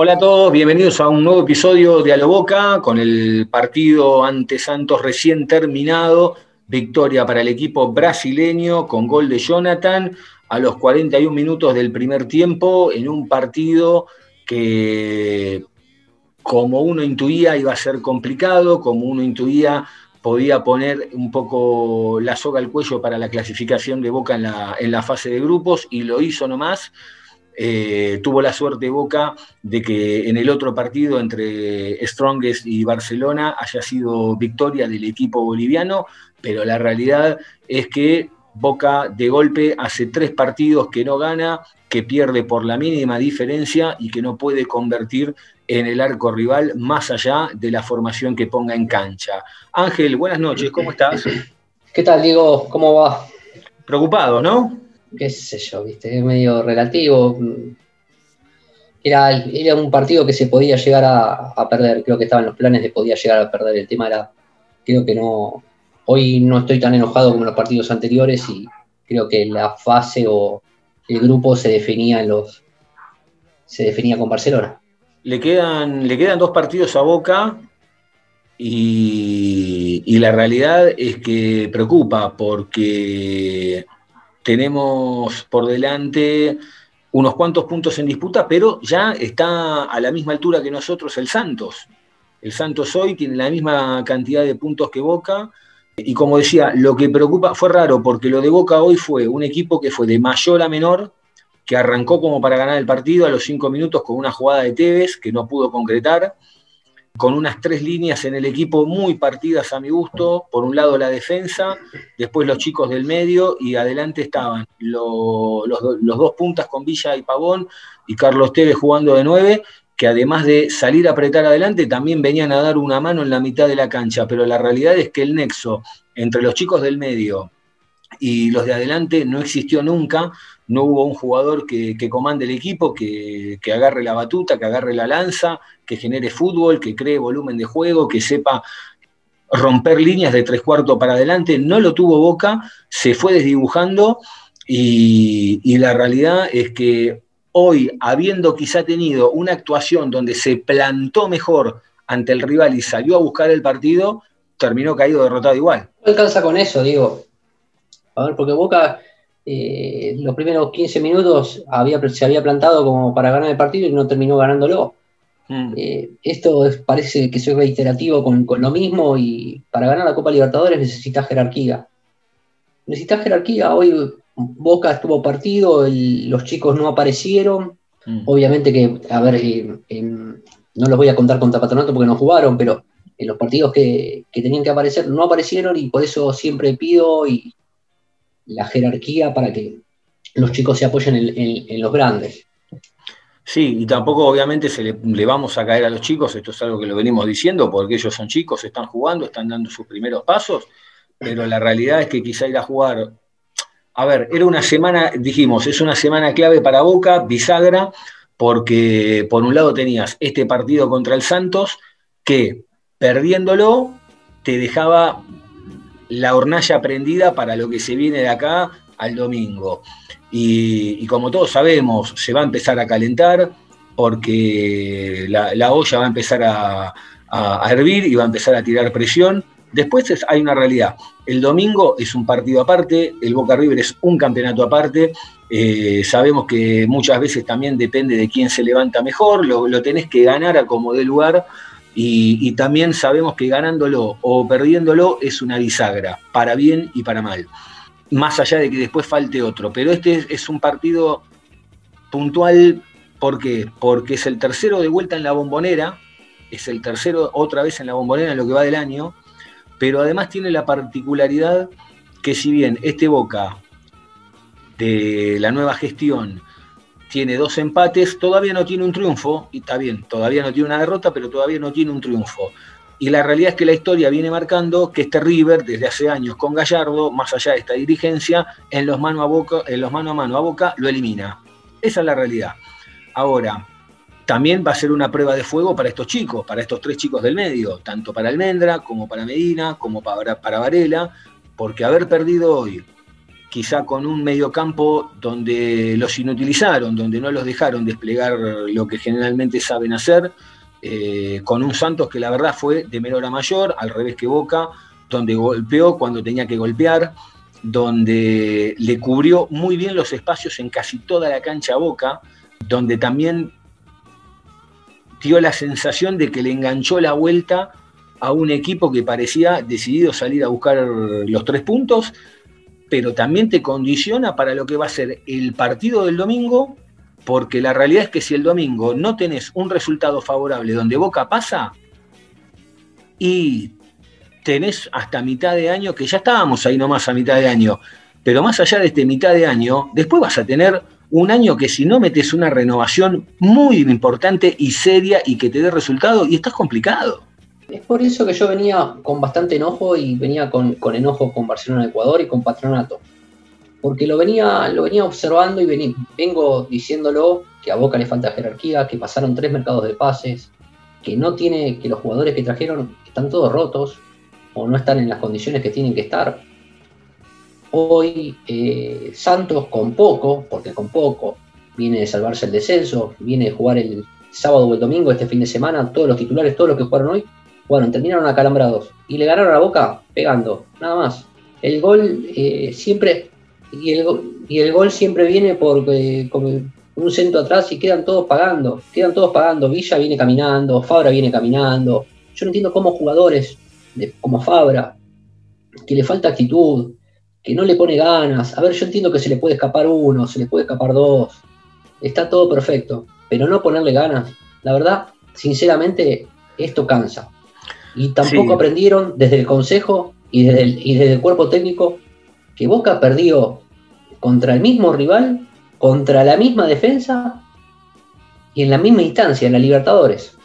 Hola a todos, bienvenidos a un nuevo episodio de A lo Boca con el partido ante Santos recién terminado. Victoria para el equipo brasileño con gol de Jonathan a los 41 minutos del primer tiempo en un partido que, como uno intuía, iba a ser complicado, como uno intuía, podía poner un poco la soga al cuello para la clasificación de Boca en la, en la fase de grupos y lo hizo nomás. Eh, tuvo la suerte Boca de que en el otro partido entre Strongest y Barcelona haya sido victoria del equipo boliviano, pero la realidad es que Boca de golpe hace tres partidos que no gana, que pierde por la mínima diferencia y que no puede convertir en el arco rival más allá de la formación que ponga en cancha. Ángel, buenas noches, ¿cómo estás? ¿Qué tal, Diego? ¿Cómo va? Preocupado, ¿no? Qué sé yo, viste, es medio relativo. Era, era un partido que se podía llegar a, perder, creo que estaban los planes de podía llegar a perder. El tema era, creo que no, hoy no estoy tan enojado como en los partidos anteriores y creo que la fase o el grupo se definía en los, se definía con Barcelona. Le quedan, le quedan dos partidos a Boca y, y la realidad es que preocupa porque tenemos por delante unos cuantos puntos en disputa, pero ya está a la misma altura que nosotros el Santos. El Santos hoy tiene la misma cantidad de puntos que Boca. Y como decía, lo que preocupa fue raro porque lo de Boca hoy fue un equipo que fue de mayor a menor, que arrancó como para ganar el partido a los cinco minutos con una jugada de Tevez que no pudo concretar, con unas tres líneas en el equipo muy partidas a mi gusto. Por un lado la defensa, después los chicos del medio y adelante estaban lo- los, los dos puntas con Villa y Pavón y Carlos Tevez jugando de nueve, que además de salir a apretar adelante, también venían a dar una mano en la mitad de la cancha. Pero la realidad es que el nexo entre los chicos del medio y los de adelante no existió nunca, no hubo un jugador que, comande el equipo, que, agarre la batuta, que agarre la lanza, que genere fútbol, que cree volumen de juego, que sepa romper líneas de tres cuartos para adelante, no lo tuvo Boca, se fue desdibujando y, y la realidad es que hoy, habiendo quizá tenido una actuación donde se plantó mejor ante el rival y salió a buscar el partido, terminó caído derrotado igual. No alcanza con eso, digo. A ver, porque Boca eh, los primeros 15 minutos había, se había plantado como para ganar el partido y no terminó ganándolo. Mm. Eh, esto es- parece que soy reiterativo con, con lo mismo y para ganar la Copa Libertadores necesitas jerarquía. Necesitas jerarquía. Hoy Boca estuvo partido, el- los chicos no aparecieron. Mm. Obviamente que, a ver, eh, em, no los voy a contar contra Patronato porque no jugaron, pero en los partidos que, que tenían que aparecer no aparecieron y por eso siempre pido y la jerarquía para que los chicos se apoyen en, los grandes. Sí, y tampoco obviamente se le, le vamos a caer a los chicos, esto es algo que lo venimos diciendo, porque ellos son chicos, están jugando, están dando sus primeros pasos, pero la realidad es que quizá ir a jugar, a ver, era una semana, dijimos, es una semana clave para Boca, bisagra, porque por un lado tenías este partido contra el Santos, que perdiéndolo te dejaba la hornalla prendida para lo que se viene de acá al domingo. Y, como todos sabemos, se va a empezar a calentar porque la, la olla va a empezar a, hervir y va a empezar a tirar presión. Después es- hay una realidad. El domingo es un partido aparte, el Boca River es un campeonato aparte. eh, sabemos que muchas veces también depende de quién se levanta mejor, lo, lo tenés que ganar a como dé lugar. Y, también sabemos que ganándolo o perdiéndolo es una bisagra, para bien y para mal más allá de que después falte otro. Pero este es, es un partido puntual, ¿por qué? Porque es el tercero de vuelta en la bombonera, es el tercero otra vez en la bombonera en lo que va del año, pero además tiene la particularidad que si bien este Boca de la nueva gestión tiene dos empates, todavía no tiene un triunfo, y está bien, todavía no tiene una derrota, pero todavía no tiene un triunfo. Y la realidad es que la historia viene marcando que este River, desde hace años con Gallardo, más allá de esta dirigencia, en los mano a, boca, en los mano, a mano a boca lo elimina. Esa es la realidad. Ahora, también va a ser una prueba de fuego para estos chicos, para estos tres chicos del medio, tanto para Almendra como para Medina, como para, para Varela, porque haber perdido hoy, quizá con un mediocampo donde los inutilizaron, donde no los dejaron desplegar lo que generalmente saben hacer, eh, con un Santos que la verdad fue de menor a mayor, al revés que Boca, donde golpeó cuando tenía que golpear, donde le cubrió muy bien los espacios en casi toda la cancha Boca, donde también dio la sensación de que le enganchó la vuelta a un equipo que parecía decidido salir a buscar los tres puntos, pero también te condiciona para lo que va a ser el partido del domingo porque la realidad es que si el domingo no tenés un resultado favorable donde Boca pasa y tenés hasta mitad de año, que ya estábamos ahí nomás a mitad de año, pero más allá de este mitad de año, después vas a tener un año que si no metes una renovación muy importante y seria y que te dé resultado, y estás complicado. Es por eso que yo venía con bastante enojo y venía con, con enojo con Barcelona Ecuador y con Patronato porque lo venía, lo venía observando y vengo diciéndolo que a Boca le falta jerarquía, que pasaron tres mercados de pases, que no tiene, que los jugadores que trajeron están todos rotos o no están en las condiciones que tienen que estar. Hoy eh, Santos con poco, porque con poco viene de salvarse el descenso, viene de jugar el sábado o el domingo, este fin de semana, todos los titulares, todos los que jugaron hoy, bueno, terminaron acalambrados y le ganaron a Boca pegando, nada más. El gol eh, siempre y el, y el gol siempre viene por eh, un centro atrás y quedan todos pagando, quedan todos pagando. Villa viene caminando, Fabra viene caminando. Yo no entiendo cómo jugadores como Fabra, que le falta actitud, que no le pone ganas. A ver, yo entiendo que se le puede escapar uno, se le puede escapar dos. Está todo perfecto, pero no ponerle ganas. La verdad, sinceramente, esto cansa. Y tampoco aprendieron desde el consejo y desde y desde el cuerpo técnico que Boca perdió contra el mismo rival, contra la misma defensa y en la misma instancia, en la Libertadores.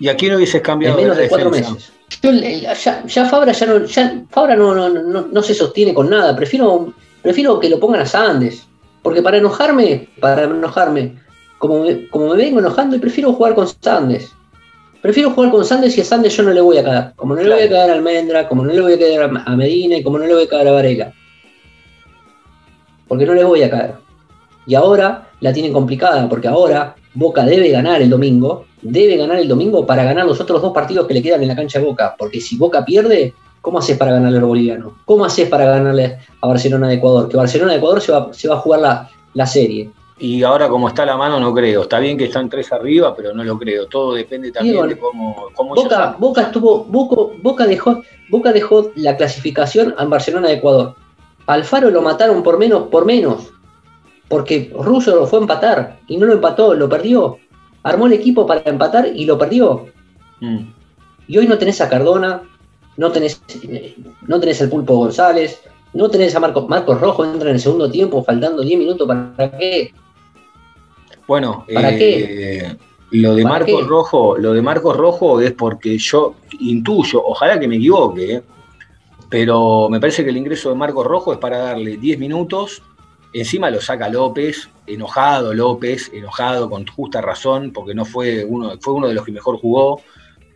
¿Y aquí no hubieses cambiado? En menos de, cuatro meses. ya, Fabra, ya no, ya, Fabra no, no, se sostiene con nada. Prefiero, prefiero que lo pongan a Sandes. Porque para enojarme, para enojarme, como me, como me vengo enojando, prefiero jugar con Sandes. Prefiero jugar con Sandes y a Sandes yo no le voy a caer. Como no le voy a caer a Almendra, como no le voy a caer a Medina y como no le voy a caer a Varela porque no le voy a caer. Y ahora la tienen complicada, porque ahora Boca debe ganar el domingo, debe ganar el domingo para ganar los otros dos partidos que le quedan en la cancha de Boca, porque si Boca pierde, ¿cómo haces para ganarle a los bolivianos? ¿Cómo haces para ganarle a Barcelona de Ecuador? Que Barcelona de Ecuador se va, se va a jugar la, la serie. Y ahora como está la mano no creo. Está bien que están tres arriba, pero no lo creo. Todo depende también de cómo, cómo Boca, Boca estuvo, Boca, Boca, dejó, Boca dejó la clasificación en Barcelona de Ecuador. Alfaro lo mataron por menos, por menos, porque Russo lo fue a empatar y no lo empató, lo perdió. Armó el equipo para empatar y lo perdió. Mm. Y hoy no tenés a Cardona, no tenés, no tenés al Pulpo González, no tenés a Marcos, Marcos Rojo, entra en el segundo tiempo, faltando 10 minutos, ¿para qué? Bueno, ¿para qué? Eh, lo de Marcos Rojo, lo de Marcos Rojo es porque yo intuyo, ojalá que me equivoque, ¿eh? Pero me parece que el ingreso de Marcos Rojo es para darle 10 minutos. Encima lo saca López, enojado López, enojado con justa razón, porque no fue uno, fue uno de los que mejor jugó.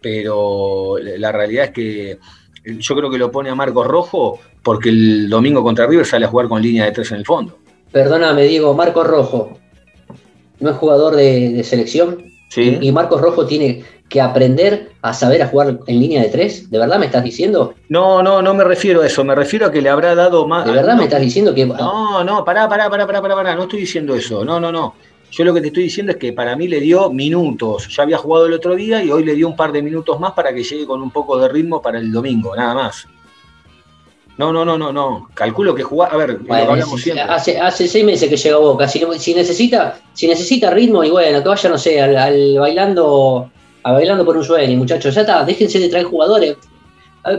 Pero la realidad es que yo creo que lo pone a Marcos Rojo porque el domingo contra River sale a jugar con línea de tres en el fondo. Perdóname, digo, Marcos Rojo no es jugador de, selección. Sí. Y Marcos Rojo tiene, que aprender a saber a jugar en línea de tres? ¿De verdad me estás diciendo? No, no, no me refiero a eso, me refiero a que le habrá dado más... ¿De verdad me estás diciendo que...? No, no, pará, pará, pará, pará, pará, pará, no estoy diciendo eso, no, no, no. Yo lo que te estoy diciendo es que para mí le dio minutos. Ya había jugado el otro día y hoy le dio un par de minutos más para que llegue con un poco de ritmo para el domingo, nada más. No, no, no, no, no. Calculo que jugar. A ver, lo hablamos siempre. Hace, hace seis meses que llega Boca. Si, necesita, si necesita ritmo, y bueno, que vaya, no sé, al bailando a bailando por un sueño, muchachos. Ya está, déjense de traer jugadores.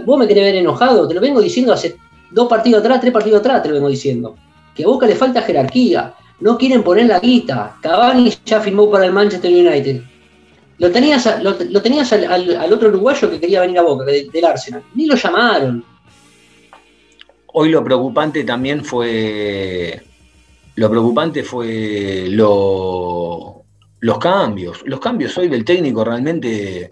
vos me querés ver enojado, te lo vengo diciendo hace dos partidos atrás, tres partidos atrás, te lo vengo diciendo. que a Boca le falta jerarquía. No quieren poner la guita. Cavani ya firmó para el Manchester United. Lo tenías, a- lo, lo tenías al, al- al otro uruguayo que quería venir a Boca, de- del Arsenal. Ni lo llamaron. Hoy lo preocupante también fue. Lo preocupante fue lo- los cambios. Los cambios hoy del técnico realmente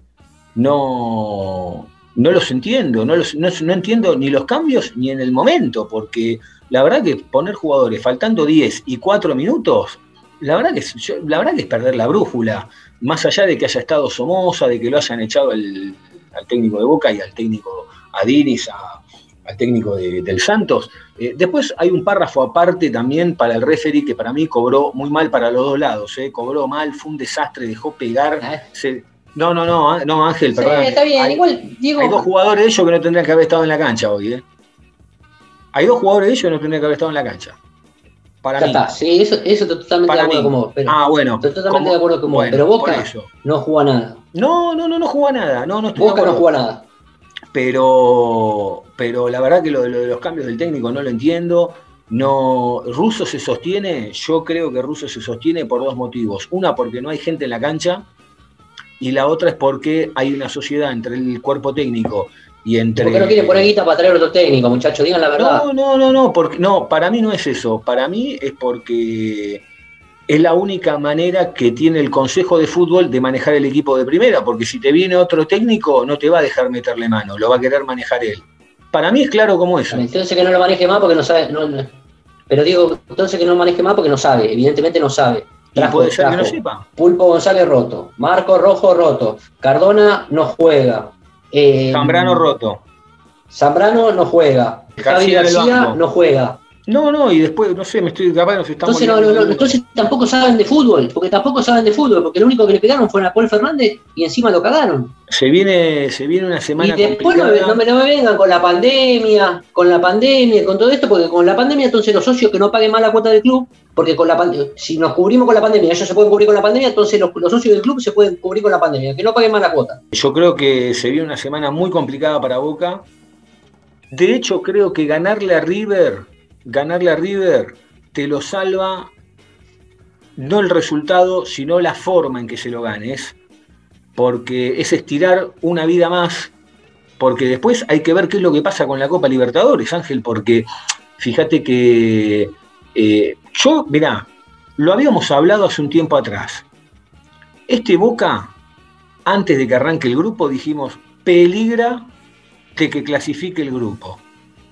no, no los entiendo. No, no, entiendo ni los cambios ni en el momento, porque la verdad que poner jugadores faltando 10 y 4 minutos, la verdad que es, la verdad que es perder la brújula. Más allá de que haya estado Somoza, de que lo hayan echado al técnico de Boca y al técnico Adiris, a- al técnico de- del Santos. Eh, después hay un párrafo aparte también para el referee que para mí cobró muy mal para los dos lados. eh. Cobró mal, fue un desastre, dejó pegar. Ah, se- no, no, no, ah, no, Ángel, Sí, perdón. está bien, Hay- igual, hay dos jugadores de ellos que no tendrían que haber estado en la cancha hoy. ¿eh? Hay dos jugadores de ellos que no tendrían que haber estado en la cancha. Para ya mí. está, sí, eso, eso estoy totalmente Para de acuerdo mí. con vos. Pero, ah, bueno. estoy totalmente de acuerdo con vos. bueno, pero Boca no juega nada. No, no, no, no juega nada. No, no estoy Boca no juega nada. Pero, pero la verdad que lo, lo de los cambios del técnico no lo entiendo. No, Russo se sostiene, yo creo que Russo se sostiene por dos motivos. Una, porque no hay gente en la cancha, y la otra es porque hay una sociedad entre el cuerpo técnico y entre. ¿Por qué no quieren poner guita para traer otro técnico, muchachos? Digan la verdad. No, no, no, no, porque, no, para mí no es eso. Para mí es porque es la única manera que tiene el Consejo de Fútbol de manejar el equipo de primera, porque si te viene otro técnico no te va a dejar meterle mano, lo va a querer manejar él. Para mí es claro como eso. Entonces que no lo maneje más porque no sabe. no- no. pero digo, entonces que no lo maneje más porque no sabe. Evidentemente no sabe. Y Trajo- puede ser que no sepa. Pulpo González roto. Marco Rojo roto. Cardona no juega. Eh, Zambrano roto. Zambrano no juega. Javi García no juega. No, no, y después, no sé, me estoy capaz nos estamos. Entonces, no, no, no, entonces tampoco saben de fútbol, porque tampoco saben de fútbol, porque lo único que le pegaron fue a Paul Fernández y encima lo cagaron. Se viene, se viene una Y semana después no, complicada. no me, no me vengan con la pandemia, con la pandemia, con todo esto, porque con la pandemia entonces los socios que no paguen más la cuota del club, porque con la si nos cubrimos con la pandemia, ellos se pueden cubrir con la pandemia, entonces los, los socios del club se pueden cubrir con la pandemia, que no paguen más la cuota. Yo creo que se viene una semana muy complicada para Boca. De hecho, creo que ganarle a River, ganarle a River, te lo salva no el resultado, sino la forma en que se lo ganes. Porque es estirar una vida más. Porque después hay que ver qué es lo que pasa con la Copa Libertadores, Ángel, porque fíjate que eh, yo, mirá, lo habíamos hablado hace un tiempo atrás. Este Boca antes de que arranque el grupo dijimos, peligra de que clasifique el grupo.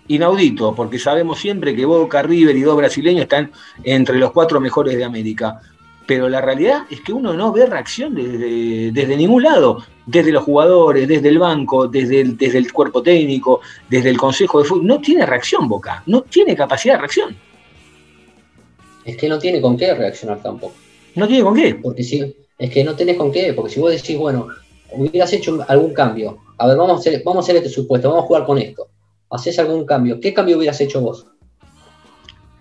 Inaudito, porque sabemos siempre que Boca, River y dos brasileños están entre los cuatro mejores de América. Pero la realidad es que uno no ve reacción desde, desde ningún lado, desde los jugadores, desde el banco, desde el, desde el cuerpo técnico, desde el Consejo de Fútbol. No tiene reacción Boca, no tiene capacidad de reacción. Es que no tiene con qué reaccionar tampoco. No tiene con qué. Porque si, es que no tenés con qué, porque si vos decís, bueno, hubieras hecho algún cambio, a ver, vamos a hacer, vamos a hacer este supuesto, vamos a jugar con esto. Haces algún cambio, ¿qué cambio hubieras hecho vos?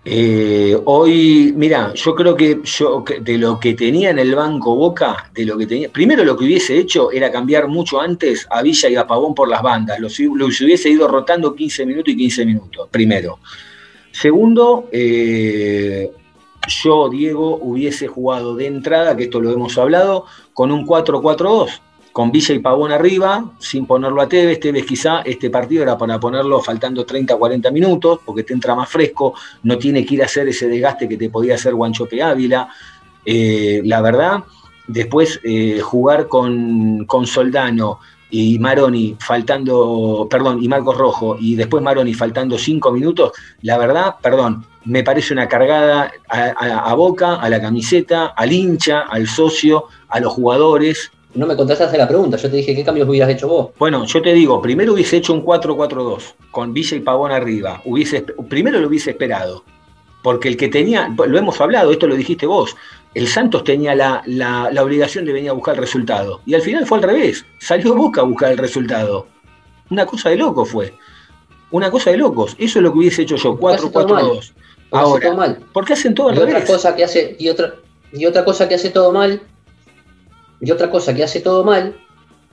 Eh, hoy, mira, yo creo que yo de lo que tenía en el banco Boca, de lo que tenía, primero lo que hubiese hecho era cambiar mucho antes a Villa y a Pavón por las bandas, los hubiese ido rotando 15 minutos y 15 minutos, primero. Segundo, eh, yo, Diego, hubiese jugado de entrada, que esto lo hemos hablado, con un 4-4-2, con Villa y Pavón arriba, sin ponerlo a Tevez. Tevez quizá este partido era para ponerlo faltando 30-40 minutos, porque te entra más fresco, no tiene que ir a hacer ese desgaste que te podía hacer Guanchope Ávila. Eh, la verdad, después eh, jugar con, con Soldano y Maroni faltando, perdón, y Marcos Rojo, y después Maroni faltando 5 minutos, la verdad, perdón, me parece una cargada a Boca, a la camiseta, al hincha, al socio, a los jugadores. No me contestaste la pregunta, yo te dije qué cambios hubieras hecho vos. Bueno, yo te digo, primero hubiese hecho un 4-4-2, con Villa y Pavón arriba. Hubiese, primero lo hubiese esperado, porque el que tenía, lo hemos hablado, esto lo dijiste vos, el Santos tenía la, la, la obligación de venir a buscar el resultado. Y al final fue al revés, salió Boca a buscar el resultado. Una cosa de loco fue. Una cosa de locos. Eso es lo que hubiese hecho yo, 4-4-2. Ahora, mal. ¿por qué hacen todo al y revés? Otra cosa que hace, y, otra, y otra cosa que hace todo mal, y otra cosa que hace todo mal,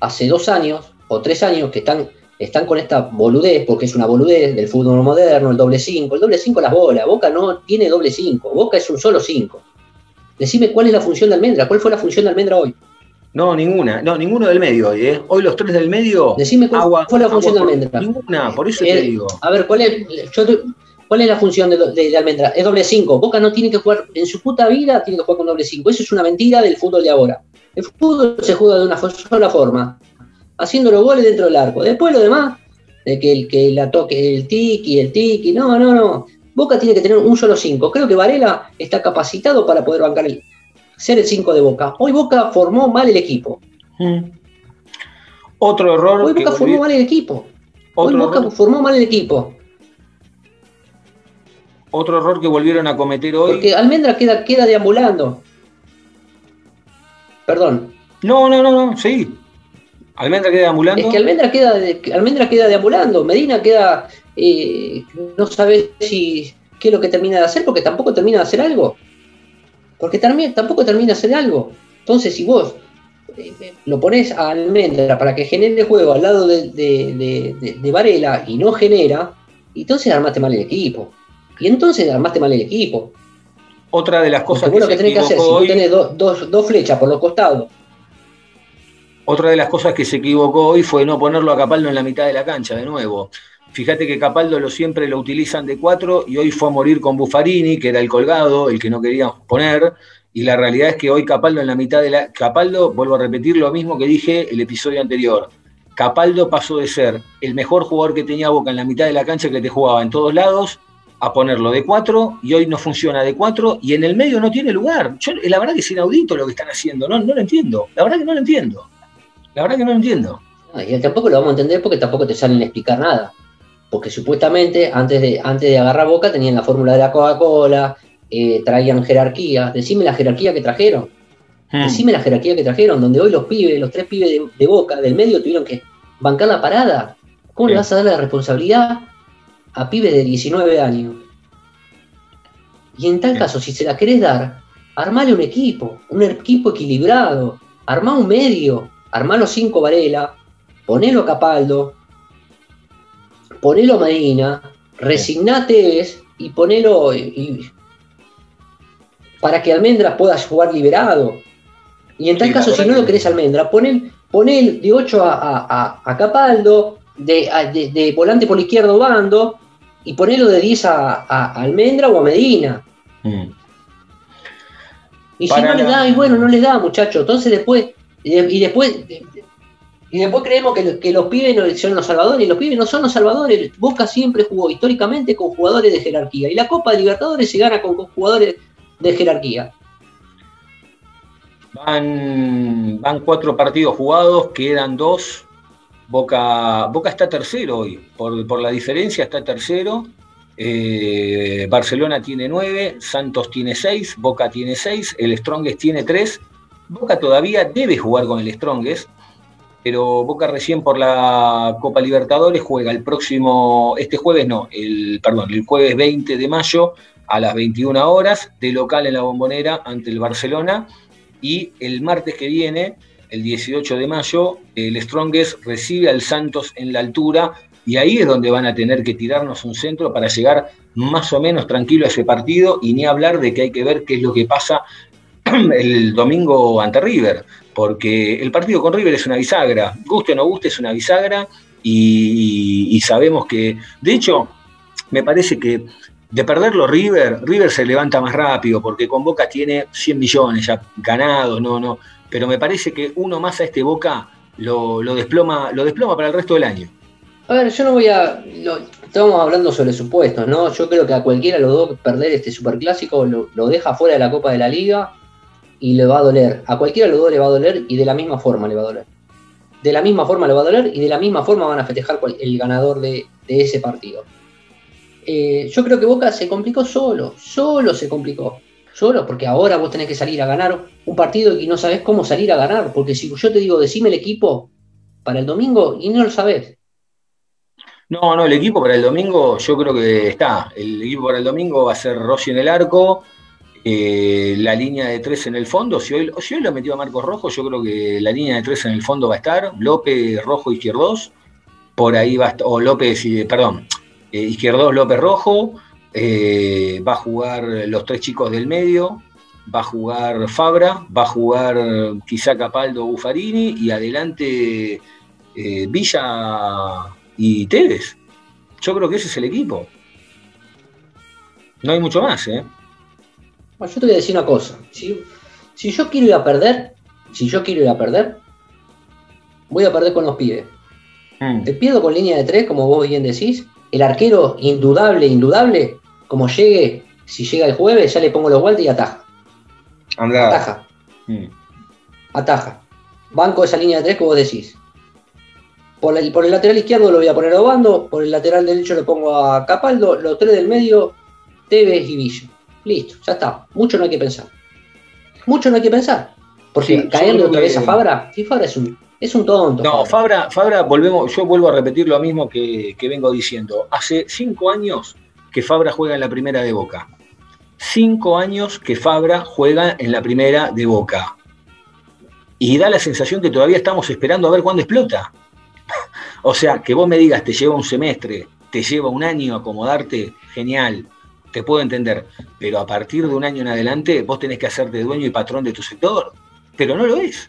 hace dos años o tres años que están están con esta boludez, porque es una boludez del fútbol moderno, el doble 5. El doble 5 las bolas. Boca no tiene doble 5. Boca es un solo 5. Decime cuál es la función de Almendra. ¿Cuál fue la función de Almendra hoy? No, ninguna. No, ninguno del medio hoy, ¿eh? Hoy los tres del medio. Decime cuál agua- fue la función de Almendra. Ninguna, por eso Eh, te digo. A ver, ¿cuál es, yo ¿cuál es la función de, de- de Almendra? Es doble 5. Boca no tiene que jugar, en su puta vida tiene que jugar con doble 5. Eso es una mentira del fútbol de ahora. El fútbol se juega de una sola forma, haciendo los goles dentro del arco. Después lo demás, de que el que la toque el tiki, el tiki, no, no, no. Boca tiene que tener un solo 5. Creo que Varela está capacitado para poder bancar el, ser el 5 de Boca. Hoy Boca formó mal el equipo. Mm. Otro error Hoy que Boca formó mal el equipo. Hoy Boca error- formó mal el equipo. Otro error que volvieron a cometer hoy. Porque Almendra queda, queda deambulando. Perdón. No, no, no, no, sí. Almendra queda ambulando. Es que Almendra queda, Almendra queda deambulando. Medina queda. eh, no sabe si qué es lo que termina de hacer, porque tampoco termina de hacer algo. Porque también, tampoco termina de hacer algo. Entonces, si vos eh, eh, lo pones a Almendra para que genere juego al lado de, de- de- de- de Varela y no genera, entonces armaste mal el equipo. Y entonces armaste mal el equipo. Otra de las cosas lo que que se tenés que hacer, si equivocó vos hoy, tenés dos- dos- dos flechas por los costados otra de las cosas que se equivocó hoy fue no ponerlo a Capaldo en la mitad de la cancha de nuevo. Fíjate que Capaldo lo siempre lo utilizan de cuatro y hoy fue a morir con Buffarini, que era el colgado, el que no queríamos poner. Y la realidad es que hoy Capaldo en la mitad de la. Capaldo, vuelvo a repetir lo mismo que dije el episodio anterior. Capaldo pasó de ser el mejor jugador que tenía Boca en la mitad de la cancha que te jugaba en todos lados a ponerlo de cuatro y hoy no funciona de cuatro y en el medio no tiene lugar. Yo, la verdad que es inaudito lo que están haciendo, no, no lo entiendo. La verdad que no lo entiendo. La verdad que no lo entiendo. Y tampoco lo vamos a entender porque tampoco te salen a explicar nada. Porque supuestamente antes de, antes de agarrar boca tenían la fórmula de la Coca-Cola, eh, traían jerarquía. Decime la jerarquía que trajeron. Hmm. Decime la jerarquía que trajeron, donde hoy los pibes, los tres pibes de, de boca, del medio, tuvieron que bancar la parada. ¿Cómo Sí. le vas a dar la responsabilidad a pibes de 19 años? Y en tal caso, si se la querés dar, armale un equipo, un equipo equilibrado, armá un medio, armá los cinco Varela, ponelo a Capaldo, ponelo a Medina, resignate es y ponelo y- y- para que Almendras pueda jugar liberado. Y en tal Sí, la caso, si no que- lo querés Almendra, pon el de 8 a, a- a- a Capaldo, de, a- de- de volante por izquierdo bando, y ponelo de 10 a, a Almendra o a Medina. Hmm. Y Para si no le la- da, y bueno, no les da, muchachos. Entonces después, y, de- y después, y después creemos que, que los pibes no son los salvadores, y los pibes no son los salvadores. Boca siempre jugó históricamente con jugadores de jerarquía. Y la Copa de Libertadores se gana con, con jugadores de jerarquía. Van, van cuatro partidos jugados, quedan dos. Boca, Boca está tercero hoy, por, por la diferencia está tercero. Eh, Barcelona tiene nueve, Santos tiene seis, Boca tiene seis, el Strongest tiene tres. Boca todavía debe jugar con el Strongest, pero Boca recién por la Copa Libertadores juega el próximo, este jueves no, el, perdón, el jueves 20 de mayo a las 21 horas, de local en la bombonera ante el Barcelona. Y el martes que viene, el 18 de mayo, el Strongest recibe al Santos en la altura y ahí es donde van a tener que tirarnos un centro para llegar más o menos tranquilo a ese partido y ni hablar de que hay que ver qué es lo que pasa el domingo ante River, porque el partido con River es una bisagra, guste o no guste es una bisagra y, sabemos que, de hecho, me parece que de perderlo River, River se levanta más rápido porque con Boca tiene 100 millones ya ganados, no, no, pero me parece que uno más a este Boca lo, lo desploma, lo desploma para el resto del año. A ver, yo no voy a. estamos hablando sobre supuestos, ¿no? Yo creo que a cualquiera de los dos perder este superclásico lo, deja fuera de la Copa de la Liga y le va a doler. A cualquiera de los dos le va a doler y de la misma forma le va a doler. De la misma forma le va a doler y de la misma forma van a festejar el ganador de, de ese partido. Eh, yo creo que Boca se complicó solo, solo se complicó. Solo, porque ahora vos tenés que salir a ganar un partido y no sabés cómo salir a ganar. Porque si yo te digo, decime el equipo para el domingo y no lo sabés. No, no, el equipo para el domingo yo creo que está. El equipo para el domingo va a ser Rossi en el arco, eh, la línea de tres en el fondo. Si hoy, si hoy lo metió a Marcos Rojo, yo creo que la línea de tres en el fondo va a estar. López, Rojo, Izquierdos. por ahí va, a est- o López, y- perdón, eh, Izquierdos López Rojo, eh, va a jugar los tres chicos del medio, va a jugar Fabra, va a jugar quizá Capaldo Buffarini y adelante eh, Villa y Tevez. Yo creo que ese es el equipo. No hay mucho más, ¿eh? Bueno, yo te voy a decir una cosa. Si, si yo quiero ir a perder, si yo quiero ir a perder, voy a perder con los pibes. Mm. Te pierdo con línea de tres, como vos bien decís. El arquero, indudable, indudable, como llegue, si llega el jueves, ya le pongo los guantes y ataja. Andrada. Ataja, Mm. ataja. Banco esa línea de tres que vos decís. Por, la- por el lateral izquierdo lo voy a poner a Obando, por el lateral derecho le pongo a Capaldo, los tres del medio, Tevez y Villa. Listo, ya está. Mucho no hay que pensar. Mucho no hay que pensar. Porque Sí, caerle otra vez que- a Fabra, sí, Fabra es un, es un tonto. No, Fabra. Fabra, Fabra, volvemos, yo vuelvo a repetir lo mismo que, que vengo diciendo. Hace cinco años que Fabra juega en la primera de Boca. Cinco años que Fabra juega en la primera de Boca. Y da la sensación que todavía estamos esperando a ver cuándo explota. o sea, que vos me digas, te lleva un semestre, te lleva un año acomodarte, genial, te puedo entender. Pero a partir de un año en adelante, vos tenés que hacerte dueño y patrón de tu sector. Pero no lo es.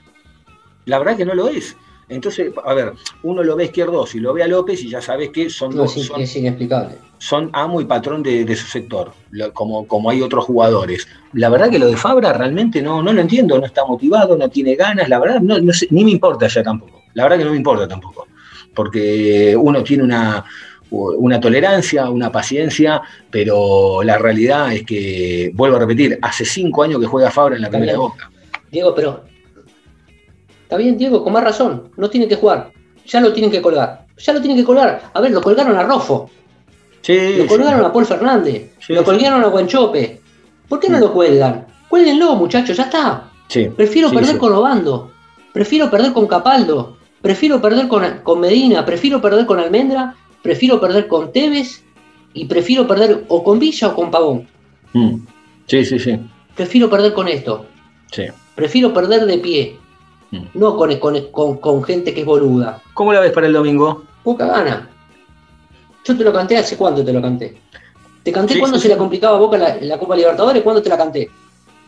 La verdad que no lo es. Entonces, a ver, uno lo ve a Izquierdos y lo ve a López y ya sabes que son, No, dos- son, es inexplicable. Son amo y patrón de, de su sector, como, como hay otros jugadores. La verdad que lo de Fabra realmente no, no lo entiendo, no está motivado, no tiene ganas, la verdad, no, ni me importa ya tampoco. La verdad que no me importa tampoco. Porque uno tiene una, una tolerancia, una paciencia, pero la realidad es que, vuelvo a repetir, hace cinco años que juega Fabra en la primera bien. boca. Diego, pero. Está bien, Diego, con más razón. No tiene que jugar. Ya lo tienen que colgar. Ya lo tienen que colgar. A ver, lo colgaron a Rofo. Sí, Lo sí. colgaron a Paul Fernández. Sí, lo sí. colgaron a Guanchope. ¿Por qué no Mm. lo cuelgan? Cuélguenlo, muchachos, ya está. Sí, Prefiero sí, perder sí. con Obando. Prefiero perder con Capaldo. Prefiero perder con, con Medina. Prefiero perder con Almendra. Prefiero perder con Tevez. Y prefiero perder o con Villa o con Pavón. Mm. Sí, sí, sí. Prefiero perder con esto. sí. Prefiero perder de pie. Mm. No con, con- con- con gente que es boluda. ¿Cómo la ves para el domingo? Poca gana. Yo te lo canté hace cuánto te lo canté. Te canté Sí, cuando sí, se sí. la complicaba a Boca la, la Copa Libertadores, ¿cuándo te la canté?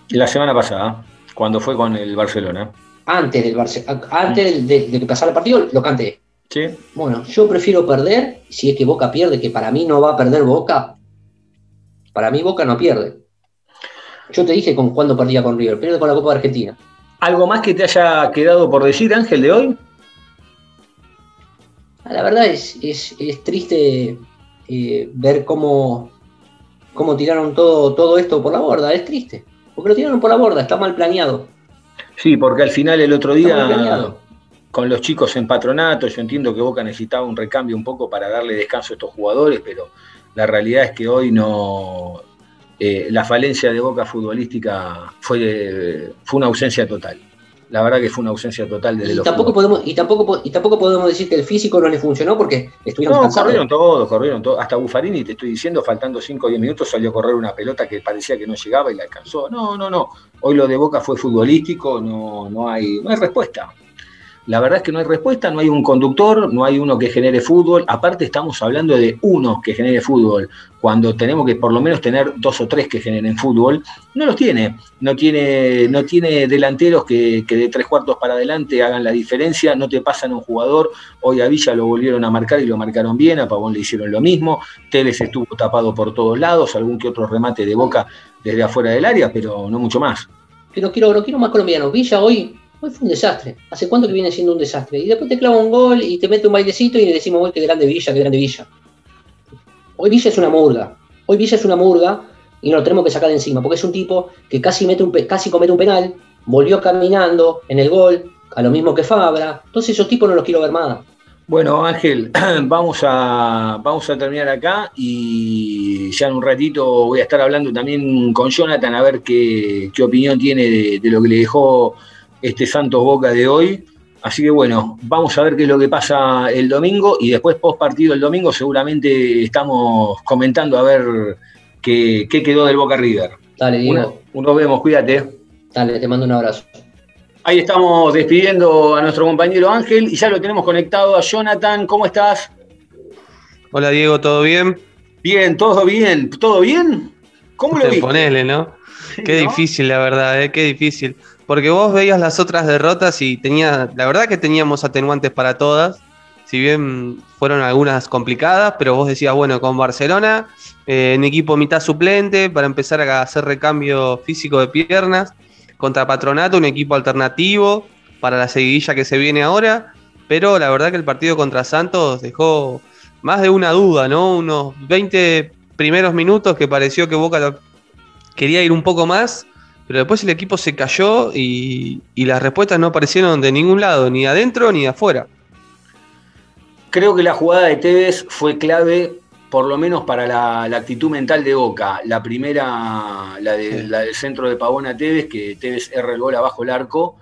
La semana pasada, cuando fue con el Barcelona. Antes del Barce- antes de, de que pasara el partido, lo canté. Sí. Bueno, yo prefiero perder, si es que Boca pierde, que para mí no va a perder Boca. Para mí Boca no pierde. Yo te dije con cuándo perdía con River, pierde con la Copa de Argentina. ¿Algo más que te haya quedado por decir, Ángel, de hoy? La verdad es, es, es triste eh, ver cómo, cómo tiraron todo, todo esto por la borda, es triste. Porque lo tiraron por la borda, está mal planeado. Sí, porque al final el otro día, con los chicos en patronato, yo entiendo que Boca necesitaba un recambio un poco para darle descanso a estos jugadores, pero la realidad es que hoy no. eh, la falencia de Boca futbolística fue, fue una ausencia total. La verdad que fue una ausencia total desde Y los tampoco, jugadores. podemos, y, tampoco, po- y tampoco podemos decir que el físico no le funcionó porque estuvieron No, cansados. corrieron todos, corrieron todos. Hasta Buffarini, te estoy diciendo, faltando 5 o 10 minutos salió a correr una pelota que parecía que no llegaba y la alcanzó. No, no, no. Hoy lo de Boca fue futbolístico, no, no, hay, no hay respuesta. La verdad es que no hay respuesta, no hay un conductor, no hay uno que genere fútbol. Aparte estamos hablando de uno que genere fútbol, cuando tenemos que por lo menos tener dos o tres que generen fútbol. No los tiene, no tiene, no tiene delanteros que, de tres cuartos para adelante hagan la diferencia, no te pasan un jugador. Hoy a Villa lo volvieron a marcar y lo marcaron bien, a Pavón le hicieron lo mismo. Tevez estuvo tapado por todos lados, algún que otro remate de boca desde afuera del área, pero no mucho más. Pero quiero, quiero más colombianos. Villa hoy, hoy fue un desastre. ¿Hace cuánto que viene siendo un desastre? Y después te clava un gol y te mete un bailecito y le decimos, hoy qué grande Villa, qué grande Villa. Hoy Villa es una murga. Hoy Villa es una murga y nos lo tenemos que sacar de encima, porque es un tipo que casi, mete un, casi comete un penal, volvió caminando en el gol, a lo mismo que Fabra. Entonces esos tipos no los quiero ver más. Bueno, Ángel, vamos a, vamos a terminar acá y ya en un ratito voy a estar hablando también con Jonathan a ver qué, qué opinión tiene de lo que le dejó este Santos Boca de hoy. Así que bueno, vamos a ver qué es lo que pasa el domingo y después post partido el domingo seguramente estamos comentando a ver qué, qué quedó del Boca River. Dale, Diego, Una- nos vemos, cuídate. dale, te mando un abrazo. Ahí estamos despidiendo a nuestro compañero Ángel y ya lo tenemos conectado a Jonathan. ¿Cómo estás? Hola Diego, ¿todo bien? Bien, todo bien. ¿Todo bien? ¿Cómo lo viste? Ponele, ¿no? Qué difícil, la verdad, ¿eh? qué difícil. Porque vos veías las otras derrotas y tenía, la verdad que teníamos atenuantes para todas. Si bien fueron algunas complicadas, pero vos decías, bueno, con Barcelona, eh, en equipo mitad suplente, para empezar a hacer recambio físico de piernas. Contra Patronato, un equipo alternativo para la seguidilla que se viene ahora. Pero la verdad que el partido contra Santos dejó más de una duda, ¿no? Unos 20 primeros minutos que pareció que Boca quería ir un poco más, pero después el equipo se cayó y, las respuestas no aparecieron de ningún lado, ni adentro ni afuera. Creo que la jugada de Tevez fue clave, por lo menos para la, actitud mental de Boca. La primera, la, del centro de Pavón Tevez, que Tevez erra el gol abajo el arco.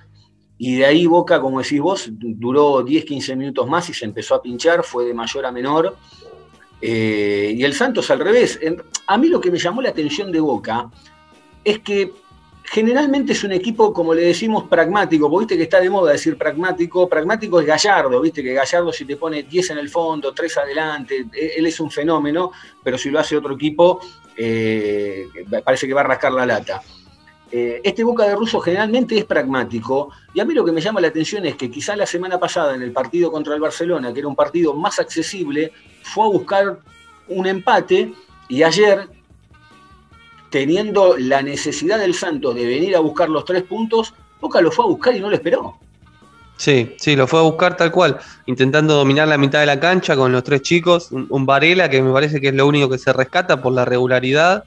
Y de ahí Boca, como decís vos, duró 10-15 minutos más y se empezó a pinchar, fue de mayor a menor. Eh, y el Santos al revés. A mí lo que me llamó la atención de Boca es que generalmente es un equipo, como le decimos, pragmático, viste que está de moda decir pragmático, pragmático es Gallardo, viste que Gallardo si te pone 10 en el fondo, 3 adelante, e, él es un fenómeno, pero si lo hace otro equipo, eh, parece que va a rascar la lata. Eh, este Boca de Russo generalmente es pragmático y a mí lo que me llama la atención es que quizá la semana pasada en el partido contra el Barcelona, que era un partido más accesible, fue a buscar un empate y ayer, teniendo la necesidad del Santos de venir a buscar los tres puntos, Boca lo fue a buscar y no lo esperó. Sí, sí, lo fue a buscar tal cual, intentando dominar la mitad de la cancha con los tres chicos, un Varela que me parece que es lo único que se rescata por la regularidad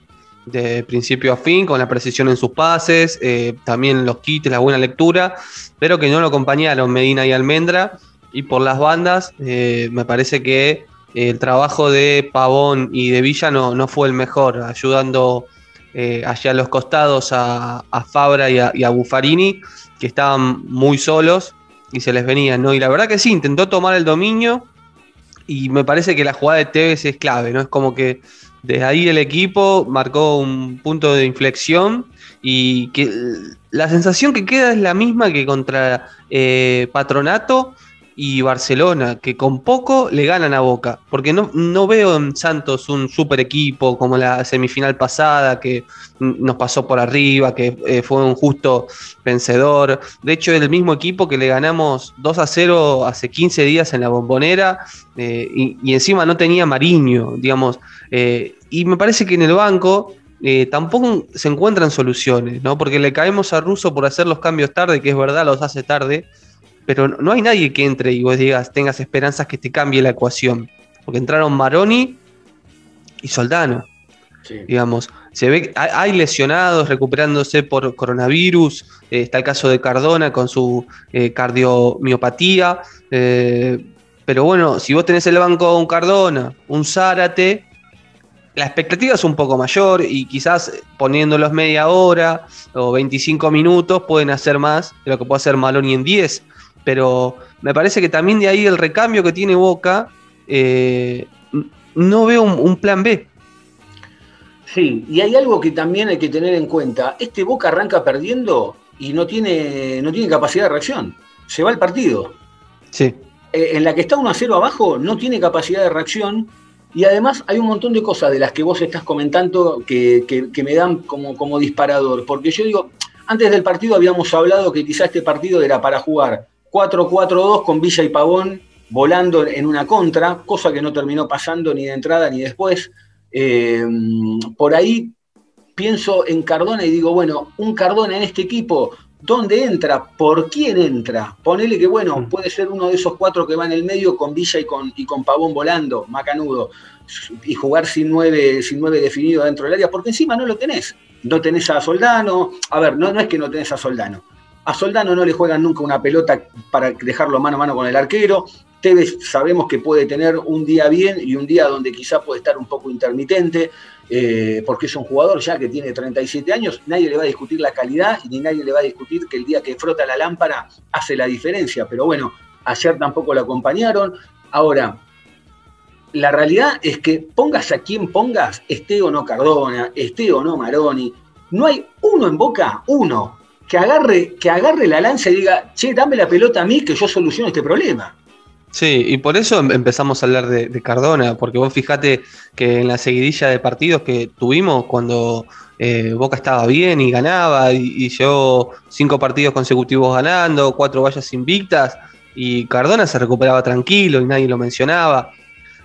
de principio a fin, con la precisión en sus pases, eh, también los kits, la buena lectura, pero que no lo acompañaron Medina y Almendra. Y por las bandas, eh, me parece que el trabajo de Pavón y de Villa no, no fue el mejor, ayudando eh, hacia los costados a, Fabra y a, Buffarini, que estaban muy solos y se les venían, ¿no? Y la verdad que sí, intentó tomar el dominio y me parece que la jugada de Tevez es clave, ¿no? Es como que desde ahí el equipo marcó un punto de inflexión y que la sensación que queda es la misma que contra eh, Patronato y Barcelona, que con poco le ganan a Boca, porque no, no veo en Santos un super equipo como la semifinal pasada, que nos pasó por arriba, que eh, fue un justo vencedor. De hecho, es el mismo equipo que le ganamos 2 a 0 hace 15 días en la bombonera, eh, y, encima no tenía Mariño, digamos. Eh, y me parece que en el banco tampoco se encuentran soluciones, ¿no? Porque le caemos a Russo por hacer los cambios tarde, que es verdad, los hace tarde pero no hay nadie que entre y vos digas, tengas esperanzas que te cambie la ecuación. Porque entraron Maroni y Soldano. Digamos, se ve hay lesionados recuperándose por coronavirus. Eh, está el caso de Cardona con su eh, cardiomiopatía. Eh, pero bueno, si vos tenés el banco un Cardona, un Zárate, la expectativa es un poco mayor y quizás poniéndolos media hora o 25 minutos pueden hacer más de lo que puede hacer Maloni en 10 pero me parece que también de ahí el recambio que tiene Boca, eh, no veo un, plan B. Sí, y hay algo que también hay que tener en cuenta. Este Boca arranca perdiendo y no tiene, no tiene capacidad de reacción. Se va el partido. Sí. Eh, en la que está 1 a 0 abajo, no tiene capacidad de reacción. Y además hay un montón de cosas de las que vos estás comentando que, me dan como, como disparador. Porque yo digo, antes del partido habíamos hablado que quizá este partido era para jugar 4-4-2 con Villa y Pavón volando en una contra, cosa que no terminó pasando ni de entrada ni después. Eh, por ahí pienso en Cardona y digo, bueno, un Cardona en este equipo, ¿dónde entra? ¿Por quién entra? Ponele que, bueno, mm. puede ser uno de esos cuatro que va en el medio con Villa y con, y con Pavón volando, macanudo, y jugar sin nueve, sin nueve definido dentro del área, porque encima no lo tenés. No tenés a Soldano, a ver, no, no es que no tenés a Soldano, a Soldano no le juegan nunca una pelota para dejarlo mano a mano con el arquero. Tevez sabemos que puede tener un día bien y un día donde quizá puede estar un poco intermitente, eh, porque es un jugador ya que tiene 37 años, nadie le va a discutir la calidad y ni nadie le va a discutir que el día que frota la lámpara hace la diferencia. Pero bueno, ayer tampoco lo acompañaron. Ahora, la realidad es que pongas a quien pongas, esté o no Cardona, esté o no Maroni, no hay uno en boca, uno que agarre, que agarre la lanza y diga, che, dame la pelota a mí que yo soluciono este problema. Sí, y por eso em- empezamos a hablar de, Cardona, porque vos fijate que en la seguidilla de partidos que tuvimos cuando eh, Boca estaba bien y ganaba, y, y llevó cinco partidos consecutivos ganando, cuatro vallas invictas, y Cardona se recuperaba tranquilo y nadie lo mencionaba.